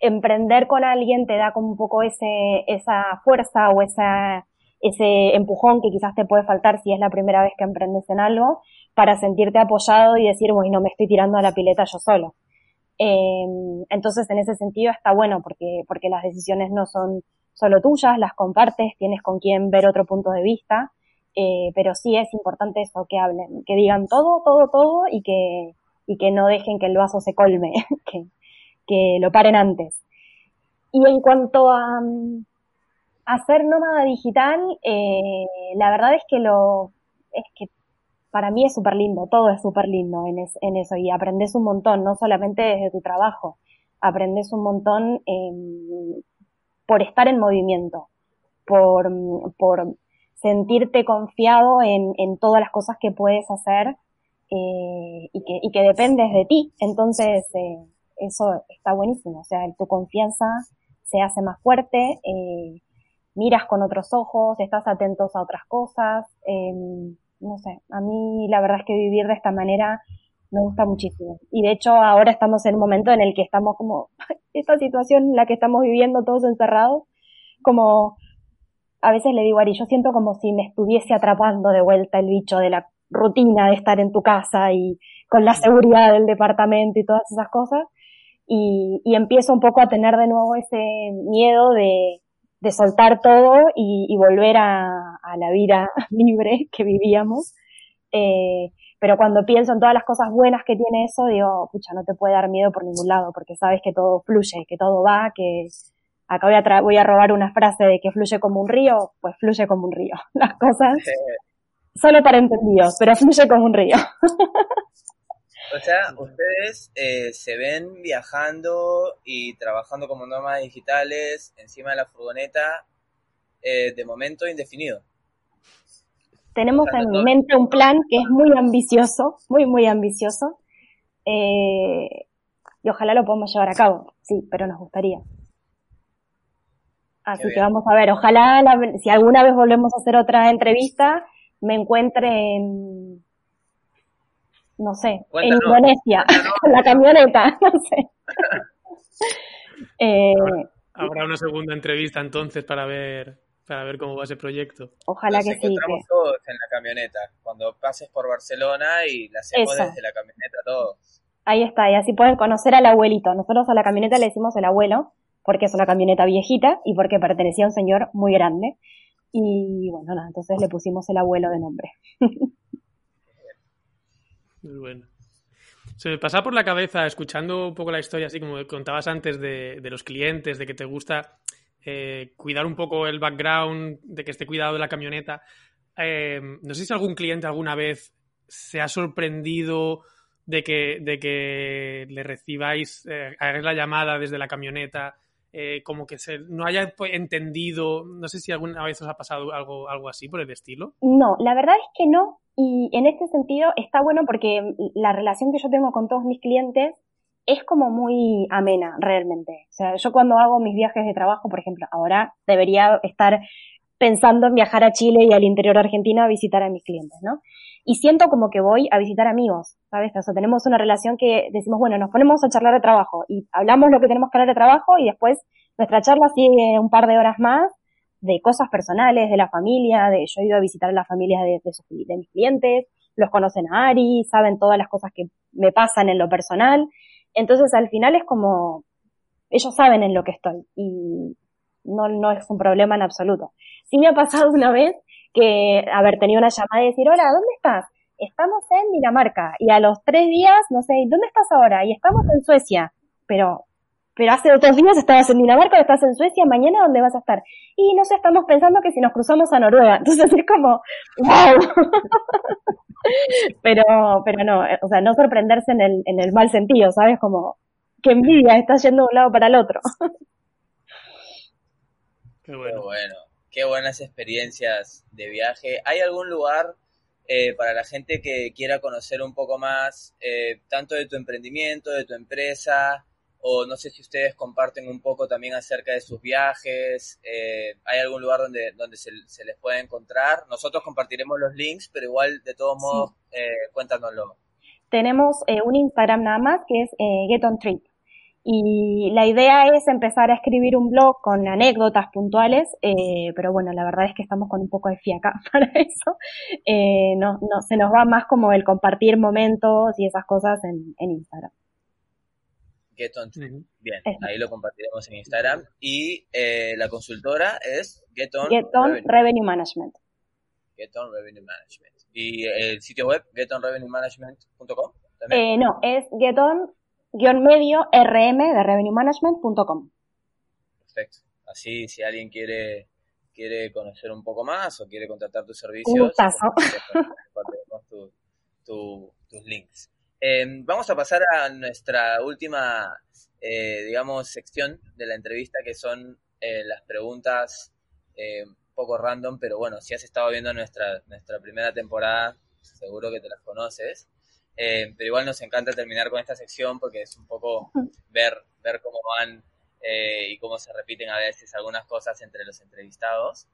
emprender con alguien te da como un poco ese, esa fuerza o esa, ese empujón que quizás te puede faltar si es la primera vez que emprendes en algo, para sentirte apoyado y decir, bueno, me estoy tirando a la pileta yo solo. Eh, entonces, en ese sentido está bueno porque, porque las decisiones no son solo tuyas, las compartes, tienes con quien ver otro punto de vista, eh, pero sí es importante eso, que hablen, que digan todo, todo, todo y que, y que no dejen que el vaso se colme, que, que lo paren antes. Y en cuanto a, hacer nómada digital, eh, la verdad es que lo, es que para mí es súper lindo, todo es súper lindo en, en, eso y aprendes un montón, no solamente desde tu trabajo, aprendes un montón por estar en movimiento, por, por sentirte confiado en, en todas las cosas que puedes hacer eh, y, que, y que dependes de ti. Entonces, eh, eso está buenísimo, o sea, tu confianza se hace más fuerte, eh, miras con otros ojos, estás atentos a otras cosas. Eh, no sé, a mí la verdad es que vivir de esta manera me gusta muchísimo. Y de hecho ahora estamos en un momento en el que estamos como, esta situación en la que estamos viviendo todos encerrados, como a veces le digo a Ari, yo siento como si me estuviese atrapando de vuelta el bicho de la rutina de estar en tu casa y con la seguridad del departamento y todas esas cosas. Y, y empiezo un poco a tener de nuevo ese miedo de, de soltar todo y, y volver a, a, la vida libre que vivíamos. Eh, pero cuando pienso en todas las cosas buenas que tiene eso, digo, pucha, no te puede dar miedo por ningún lado, porque sabes que todo fluye, que todo va, que acá voy a, voy a robar una frase de que fluye como un río, pues fluye como un río. Las cosas, solo para entendidos, pero fluye como un río. O sea, ustedes eh, se ven viajando y trabajando como nómadas digitales encima de la furgoneta eh, de momento indefinido. Tenemos en mente un plan que es muy ambicioso, muy, muy ambicioso. Eh, y ojalá lo podamos llevar a cabo, sí, pero nos gustaría. Así que vamos a ver, ojalá la, si alguna vez volvemos a hacer otra entrevista, me encuentre en, no sé, Cuéntanos, en Indonesia, con la camioneta, no sé. eh, Habrá una segunda entrevista entonces para ver para ver cómo va ese proyecto. Ojalá Nos que sí. encontramos Que... todos en la camioneta, cuando pases por Barcelona y la hacemos Eso. desde la camioneta todos. Ahí está, y así pueden conocer al abuelito. Nosotros a la camioneta le decimos el abuelo, porque es una camioneta viejita y porque pertenecía a un señor muy grande. Y bueno, nada, entonces le pusimos el abuelo de nombre. Muy bueno. Se me pasa por la cabeza, escuchando un poco la historia, así como contabas antes de, los clientes, de que te gusta eh, cuidar un poco el background, de que esté cuidado de la camioneta. Eh, no sé si algún cliente alguna vez se ha sorprendido de que, de que le recibáis, eh, la llamada desde la camioneta, eh, como que se, no haya entendido, no sé si alguna vez os ha pasado algo, algo así por el estilo. No, la verdad es que no. Y en este sentido está bueno porque la relación que yo tengo con todos mis clientes es como muy amena, realmente. O sea, yo cuando hago mis viajes de trabajo, por ejemplo, ahora debería estar pensando en viajar a Chile y al interior de Argentina a visitar a mis clientes, ¿no? Y siento como que voy a visitar amigos, ¿sabes? O sea, tenemos una relación que decimos, bueno, nos ponemos a charlar de trabajo y hablamos lo que tenemos que hablar de trabajo y después nuestra charla sigue un par de horas más de cosas personales, de la familia, de yo he ido a visitar a las familias de, de, sus, mis clientes, los conocen a Ari, saben todas las cosas que me pasan en lo personal. Entonces al final es como, ellos saben en lo que estoy y no, no es un problema en absoluto. Sí me ha pasado una vez que haber tenido una llamada y decir, hola, ¿dónde estás? Estamos en Dinamarca y a los tres días, no sé, ¿dónde estás ahora? Y estamos en Suecia, pero, pero hace dos días estabas en Dinamarca, estás en Suecia, mañana ¿dónde vas a estar? Y no sé, estamos pensando que si nos cruzamos a Noruega, entonces es como, wow. pero, pero no, o sea, no sorprenderse en el, en el mal sentido, ¿sabes? Como, que envidia, está yendo de un lado para el otro. Qué bueno. Qué bueno, qué buenas experiencias de viaje. ¿Hay algún lugar eh, para la gente que quiera conocer un poco más, eh, tanto de tu emprendimiento, de tu empresa, o no sé si ustedes comparten un poco también acerca de sus viajes? Eh, ¿Hay algún lugar donde, donde se, se, les puede encontrar? Nosotros compartiremos los links, pero igual, de todos modos, sí. cuéntanoslo. Tenemos un Instagram nada más que es Get On Trip. Y la idea es empezar a escribir un blog con anécdotas puntuales, eh, pero bueno, la verdad es que estamos con un poco de fiaca para eso. Eh, no, no, se nos va más como el compartir momentos y esas cosas en, en Instagram. Get on Bien, ahí lo compartiremos en Instagram. Y eh, la consultora es Get On, Get on Revenue. Revenue Management. Get On Revenue Management. ¿Y el sitio web, getonrevenuemanagement.com? Eh, no, es Get On guion medio rm de revenuemanagement.com. Perfecto. Así, si alguien quiere quiere conocer un poco más o quiere contratar tus servicios, un compartiremos tu, tu, tus links. Eh, vamos a pasar a nuestra última, eh, digamos, sección de la entrevista, que son eh, las preguntas un poco random, pero bueno, si has estado viendo nuestra, nuestra primera temporada, seguro que te las conoces. Eh, pero igual nos encanta terminar con esta sección porque es un poco ver, ver cómo van eh, y cómo se repiten a veces algunas cosas entre los entrevistados.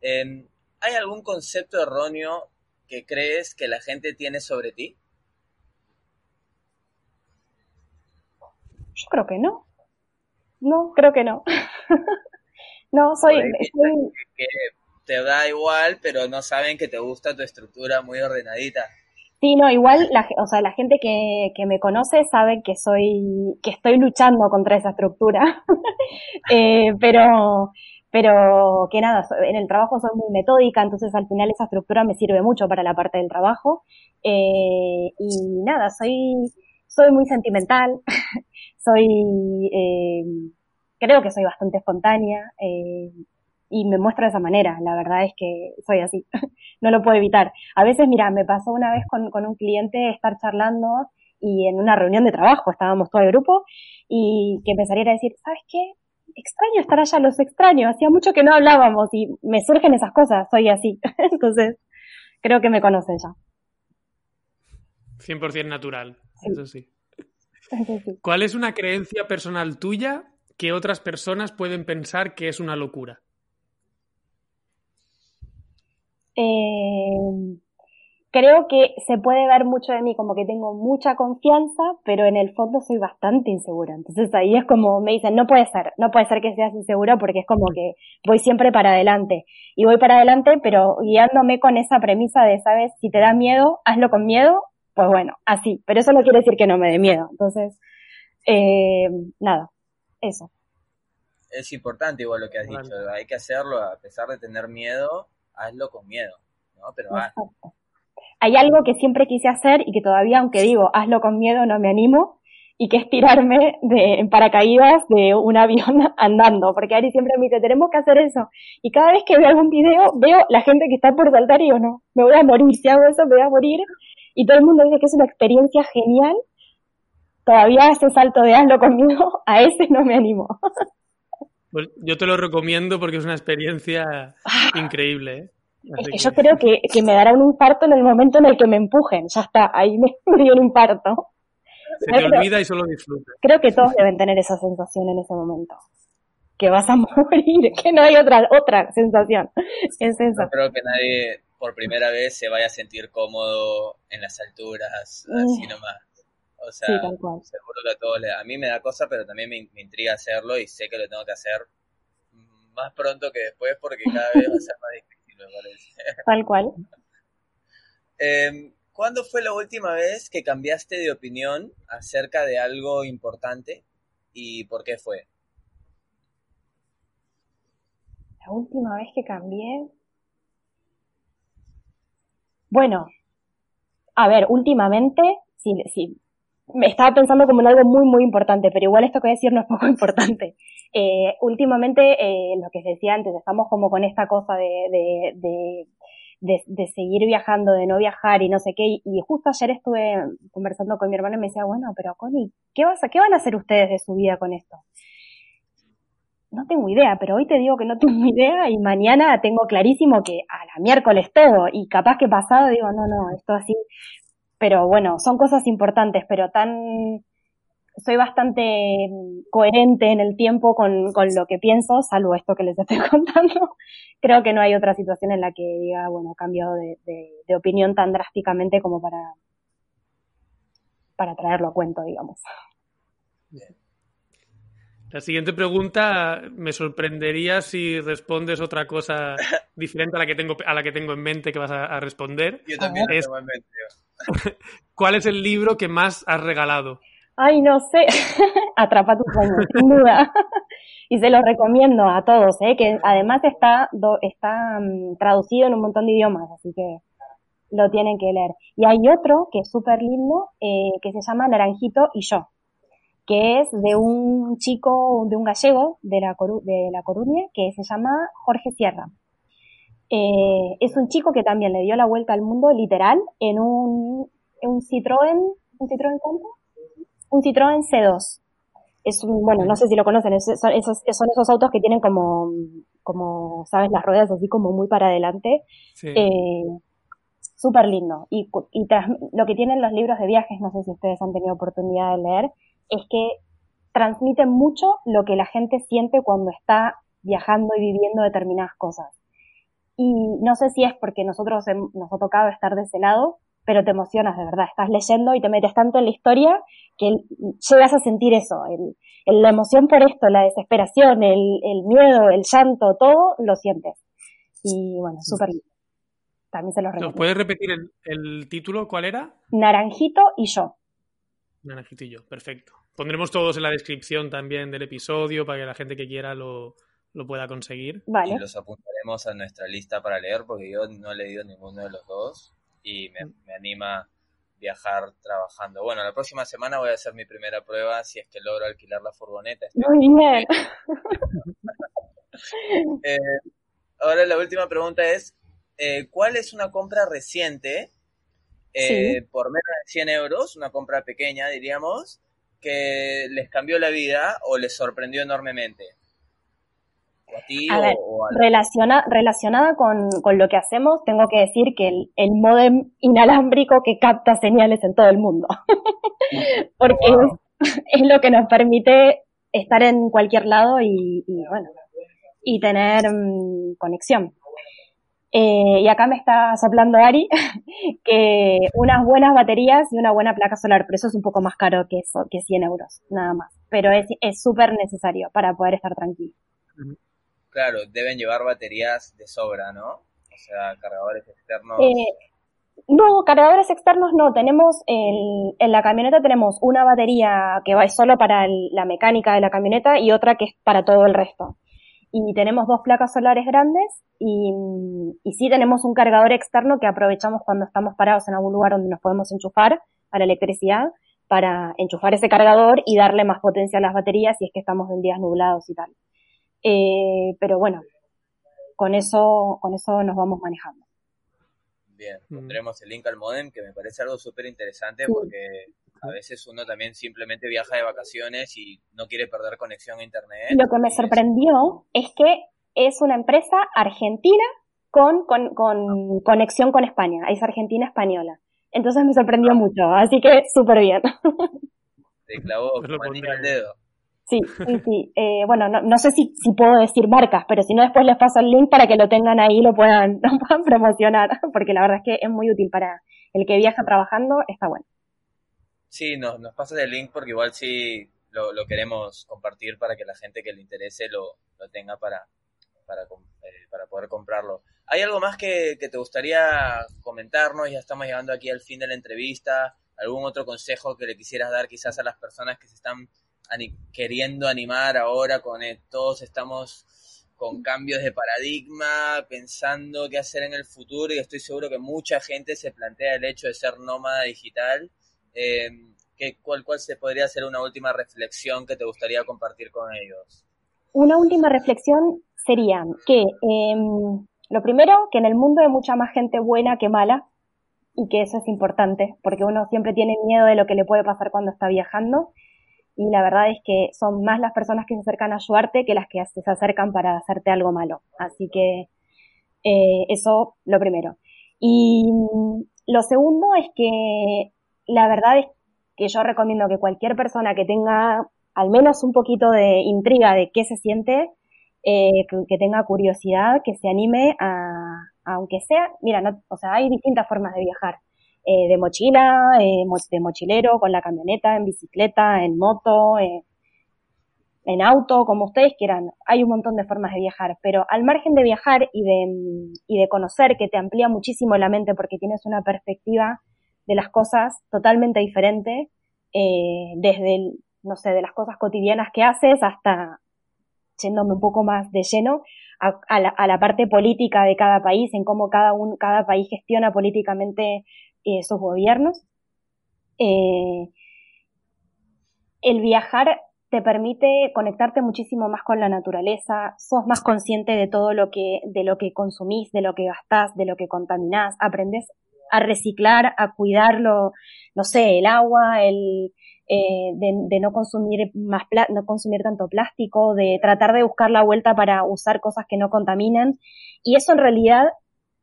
Eh, ¿Hay algún concepto erróneo que crees que la gente tiene sobre ti? Yo creo que no. No, creo que no. no, soy, soy... Que te da igual, pero no saben que te gusta tu estructura muy ordenadita. Sí, no, igual, la, o sea, la gente que, que me conoce sabe que soy, que estoy luchando contra esa estructura. eh, pero, pero que nada, en el trabajo soy muy metódica, entonces al final esa estructura me sirve mucho para la parte del trabajo. Eh, y nada, soy, soy muy sentimental, soy, eh, creo que soy bastante espontánea, eh, y me muestro de esa manera, la verdad es que soy así, no lo puedo evitar. A veces, mira, me pasó una vez con, con un cliente estar charlando y en una reunión de trabajo, estábamos todo el grupo, y que empezaría a decir, ¿sabes qué? Extraño estar allá, los extraño, hacía mucho que no hablábamos y me surgen esas cosas, soy así. Entonces, creo que me conocen ya. 100% natural, Sí. eso sí. ¿Cuál es una creencia personal tuya que otras personas pueden pensar que es una locura? Eh, creo que se puede ver mucho de mí como que tengo mucha confianza, pero en el fondo soy bastante insegura. Entonces ahí es como me dicen, no puede ser, no puede ser que seas insegura porque es como que voy siempre para adelante. Y voy para adelante, pero guiándome con esa premisa de, sabes, si te da miedo, hazlo con miedo, pues bueno, así. Pero eso no quiere decir que no me dé miedo. Entonces, eh, nada, eso. Es importante igual lo que has Vale. dicho, hay que hacerlo a pesar de tener miedo, hazlo con miedo, ¿no? Pero Exacto. Hay algo que siempre quise hacer y que todavía, aunque digo, hazlo con miedo, no me animo, y que es tirarme de, en paracaídas de un avión andando, porque Ari siempre me dice, tenemos que hacer eso. Y cada vez que veo algún video, veo la gente que está por saltar y yo no, me voy a morir, si hago eso me voy a morir. Y todo el mundo dice que es una experiencia genial. Todavía ese salto de hazlo conmigo, a ese no me animo. Pues yo te lo recomiendo porque es una experiencia increíble. ¿eh? Es que yo creo que, que me dará un infarto en el momento en el que me empujen. Ya está, ahí me, me dio un infarto. se te olvida y solo disfrutas. Creo que todos deben tener esa sensación en ese momento. Que vas a morir, que no hay otra, otra sensación. Es no esa. creo que nadie por primera vez se vaya a sentir cómodo en las alturas, así nomás. O Sí, sea, tal cual. seguro que a todos le- a mí me da cosa, pero también me, me intriga hacerlo y sé que lo tengo que hacer más pronto que después porque cada vez va a ser más difícil, me parece. Tal cual. Eh, ¿Cuándo fue la última vez que cambiaste de opinión acerca de algo importante y por qué fue? La última vez que cambié. Bueno, a ver, últimamente, sí, sí, me estaba pensando como en algo muy, muy importante, pero igual esto que voy a decir no es poco importante. Eh, últimamente, eh, lo que decía antes, estamos como con esta cosa de, de, de, de, de seguir viajando, de no viajar y no sé qué, y, y justo ayer estuve conversando con mi hermano y me decía, bueno, pero Connie, ¿qué, vas a, ¿qué van a hacer ustedes de su vida con esto? No tengo idea, pero hoy te digo que no tengo idea y mañana tengo clarísimo que a la miércoles todo y capaz que pasado digo, no, no, esto así. Pero bueno, son cosas importantes, pero tan, soy bastante coherente en el tiempo con, con lo que pienso, salvo esto que les estoy contando. Creo que no hay otra situación en la que diga, bueno, he cambiado de, opinión tan drásticamente como para, para traerlo a cuento, digamos. La siguiente pregunta me sorprendería si respondes otra cosa diferente a la que tengo, a la que tengo en mente que vas a, a responder. Yo también Es- tengo en mente. ¿Cuál es el libro que más has regalado? Ay, no sé. Atrapa tu sueño, sin duda. y se lo recomiendo a todos, ¿eh? que además está, do- está mm, traducido en un montón de idiomas, así que lo tienen que leer. Y hay otro que es súper lindo, eh, que se llama Naranjito y yo, que es de un chico, de un gallego de la, Coru- de la Coruña, que se llama Jorge Sierra. Eh, es un chico que también le dio la vuelta al mundo literal en un, en un Citroën, ¿un Citroën cuánto? un Citroën C2. Es un, bueno, no sé si lo conocen, es- son esos, son esos autos que tienen como, como, sabes, las ruedas así como muy para adelante. Sí. Eh, Súper lindo. Y, y tras- lo que tienen los libros de viajes, no sé si ustedes han tenido oportunidad de leer, es que transmiten mucho lo que la gente siente cuando está viajando y viviendo determinadas cosas. Y no sé si es porque nosotros nos ha tocado estar de ese lado, pero te emocionas de verdad, estás leyendo y te metes tanto en la historia que llegas a sentir eso, el, la emoción por esto, la desesperación, el, el miedo, el llanto, todo lo sientes. Y bueno, súper lindo. También se los ¿Nos puedes repetir el, título? ¿Cuál era? Naranjito y yo. Naranjito y yo, perfecto. Pondremos todos en la descripción también del episodio para que la gente que quiera lo, lo pueda conseguir. Vale. Y los apuntaremos a nuestra lista para leer porque yo no he leído ninguno de los dos y me, me anima viajar trabajando. Bueno, la próxima semana voy a hacer mi primera prueba si es que logro alquilar la furgoneta. Muy bien. eh, ahora la última pregunta es, eh, ¿cuál es una compra reciente eh, sí. por menos de 100 euros, una compra pequeña diríamos, que les cambió la vida o les sorprendió enormemente? A, ti, a o, ver, o a la... relaciona, relacionada con, con, lo que hacemos, tengo que decir que el, el modem inalámbrico que capta señales en todo el mundo. Porque wow. es, es, lo que nos permite estar en cualquier lado y, y bueno, y tener um, conexión. Eh, y acá me está soplando Ari que unas buenas baterías y una buena placa solar, pero eso es un poco más caro que eso, que 100 euros, nada más. Pero es súper necesario para poder estar tranquilo. Claro, deben llevar baterías de sobra, ¿no? O sea, cargadores externos. Eh, no, cargadores externos no. Tenemos el, en la camioneta tenemos una batería que va solo para el, la mecánica de la camioneta y otra que es para todo el resto. Y tenemos dos placas solares grandes y, y sí tenemos un cargador externo que aprovechamos cuando estamos parados en algún lugar donde nos podemos enchufar para electricidad para enchufar ese cargador y darle más potencia a las baterías si es que estamos en días nublados y tal. Eh, pero bueno, con eso, con eso nos vamos manejando. Bien, pondremos el link al modem, que me parece algo súper interesante porque a veces uno también simplemente viaja de vacaciones y no quiere perder conexión a internet. Lo que me sorprendió es que es una empresa argentina con, con, con conexión con España, es argentina española. Entonces me sorprendió mucho, así que súper bien. Te clavó al dedo. Sí, sí, sí. Eh, bueno, no, no sé si, si, puedo decir marcas, pero si no después les paso el link para que lo tengan ahí y lo puedan, lo puedan promocionar, porque la verdad es que es muy útil para el que viaja trabajando, está bueno. Sí, nos, nos pasas el link porque igual sí lo, lo, queremos compartir para que la gente que le interese lo, lo tenga para, para, eh, para poder comprarlo. ¿Hay algo más que, que te gustaría comentarnos? Ya estamos llegando aquí al fin de la entrevista. ¿Algún otro consejo que le quisieras dar quizás a las personas que se están queriendo animar ahora con el, todos estamos con cambios de paradigma, pensando qué hacer en el futuro y estoy seguro que mucha gente se plantea el hecho de ser nómada digital. Eh, ¿qué, cuál, ¿Cuál se podría ser una última reflexión que te gustaría compartir con ellos? Una última reflexión sería que eh, lo primero, que en el mundo hay mucha más gente buena que mala y que eso es importante porque uno siempre tiene miedo de lo que le puede pasar cuando está viajando y la verdad es que son más las personas que se acercan a ayudarte que las que se acercan para hacerte algo malo. Así que eh, eso lo primero. Y lo segundo es que la verdad es que yo recomiendo que cualquier persona que tenga al menos un poquito de intriga de qué se siente, eh, que, tenga curiosidad, que se anime a, aunque sea, mira, no, o sea, hay distintas formas de viajar eh, de mochila, eh, de mochilero, con la camioneta, en bicicleta, en moto, eh, en auto, como ustedes quieran. Hay un montón de formas de viajar, pero al margen de viajar y de, y de conocer, que te amplía muchísimo la mente porque tienes una perspectiva de las cosas totalmente diferente, eh, desde, el, no sé, de las cosas cotidianas que haces hasta yéndome un poco más de lleno a, la, a la parte política de cada país, en cómo cada, un, cada país gestiona políticamente eh, sus gobiernos. Eh, el viajar te permite conectarte muchísimo más con la naturaleza, sos más consciente de todo lo que, de lo que consumís, de lo que gastás, de lo que contaminás, aprendes a reciclar, a cuidarlo, no sé, el agua, el, eh, de, de, no consumir más no consumir tanto plástico, de tratar de buscar la vuelta para usar cosas que no contaminen. Y eso en realidad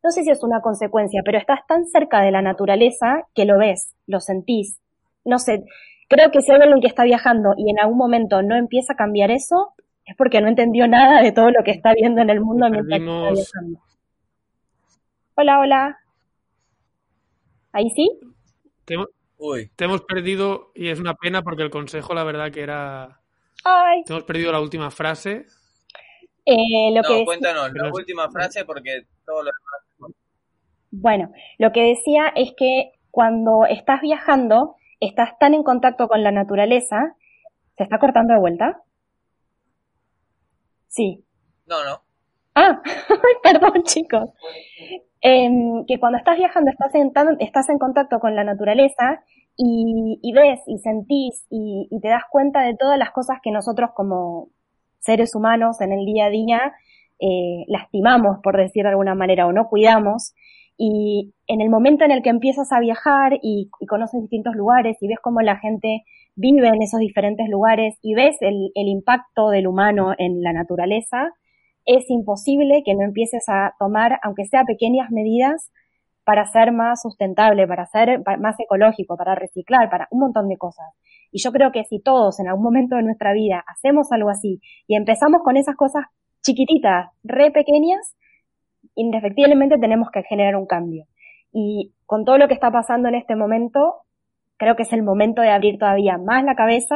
no sé si es una consecuencia, pero estás tan cerca de la naturaleza que lo ves, lo sentís. No sé, creo que si hay alguien que está viajando y en algún momento no empieza a cambiar eso, es porque no entendió nada de todo lo que está viendo en el mundo mientras está viajando. Hola, hola. ¿Ahí sí? Te, hemos- Uy, te hemos perdido y es una pena porque el consejo, la verdad, que era. Ay. Te hemos perdido la última frase. Eh, lo no, que cuéntanos la última frase porque todo lo demás. Bueno, lo que decía es que cuando estás viajando, estás tan en contacto con la naturaleza. ¿Se está cortando de vuelta? Sí. No, no. Ah, perdón, chicos. Em, que cuando estás viajando estás en, estás en contacto con la naturaleza y, ves y sentís y, te das cuenta de todas las cosas que nosotros como seres humanos en el día a día eh, lastimamos, por decir de alguna manera, o no cuidamos. Y en el momento en el que empiezas a viajar y, conoces distintos lugares y ves cómo la gente vive en esos diferentes lugares y ves el impacto del humano en la naturaleza, es imposible que no empieces a tomar, aunque sea pequeñas medidas, para ser más sustentable, para ser más ecológico, para reciclar, para un montón de cosas. Y yo creo que si todos en algún momento de nuestra vida hacemos algo así y empezamos con esas cosas chiquititas, re pequeñas, indefectiblemente tenemos que generar un cambio. Y con todo lo que está pasando en este momento, creo que es el momento de abrir todavía más la cabeza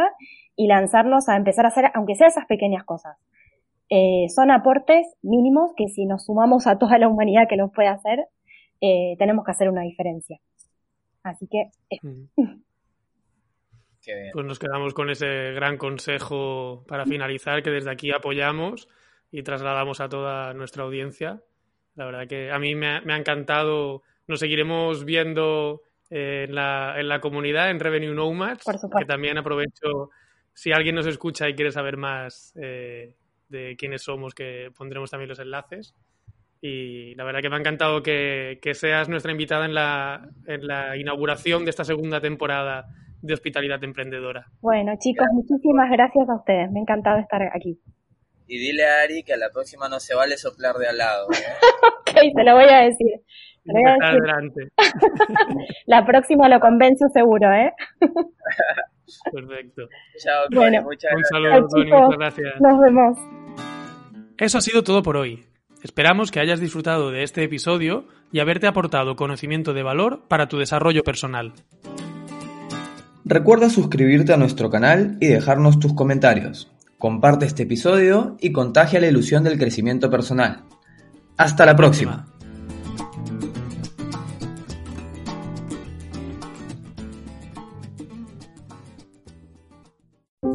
y lanzarnos a empezar a hacer, aunque sea esas pequeñas cosas. Eh, son aportes mínimos que si nos sumamos a toda la humanidad que los puede hacer, eh, tenemos que hacer una diferencia. Así que, eh, Mm. Qué bien. Pues nos quedamos con ese gran consejo para finalizar que desde aquí apoyamos y trasladamos a toda nuestra audiencia. La verdad que a mí me ha, me ha encantado. Nos seguiremos viendo en, la, en la comunidad, en Revenue Nomads, Por supuesto. que también aprovecho, si alguien nos escucha y quiere saber más eh, de quiénes somos, que pondremos también los enlaces. Y la verdad que me ha encantado que, que seas nuestra invitada en la, en la inauguración de esta segunda temporada de Hospitalidad Emprendedora. bueno chicos, muchísimas gracias a ustedes. Me ha encantado estar aquí. Y dile a Ari que a la próxima no se vale soplar de al lado. ¿eh? Ok, se lo voy a decir. Lo voy a decir. adelante. La próxima lo convenzo seguro, ¿eh? Perfecto. Chao, Bueno. muchas Un gracias. saludo, Chao, Tony. chicos. Muchas gracias. Nos vemos. Eso ha sido todo por hoy. Esperamos que hayas disfrutado de este episodio y haberte aportado conocimiento de valor para tu desarrollo personal. Recuerda suscribirte a nuestro canal y dejarnos tus comentarios. Comparte este episodio y contagia la ilusión del crecimiento personal. Hasta la próxima.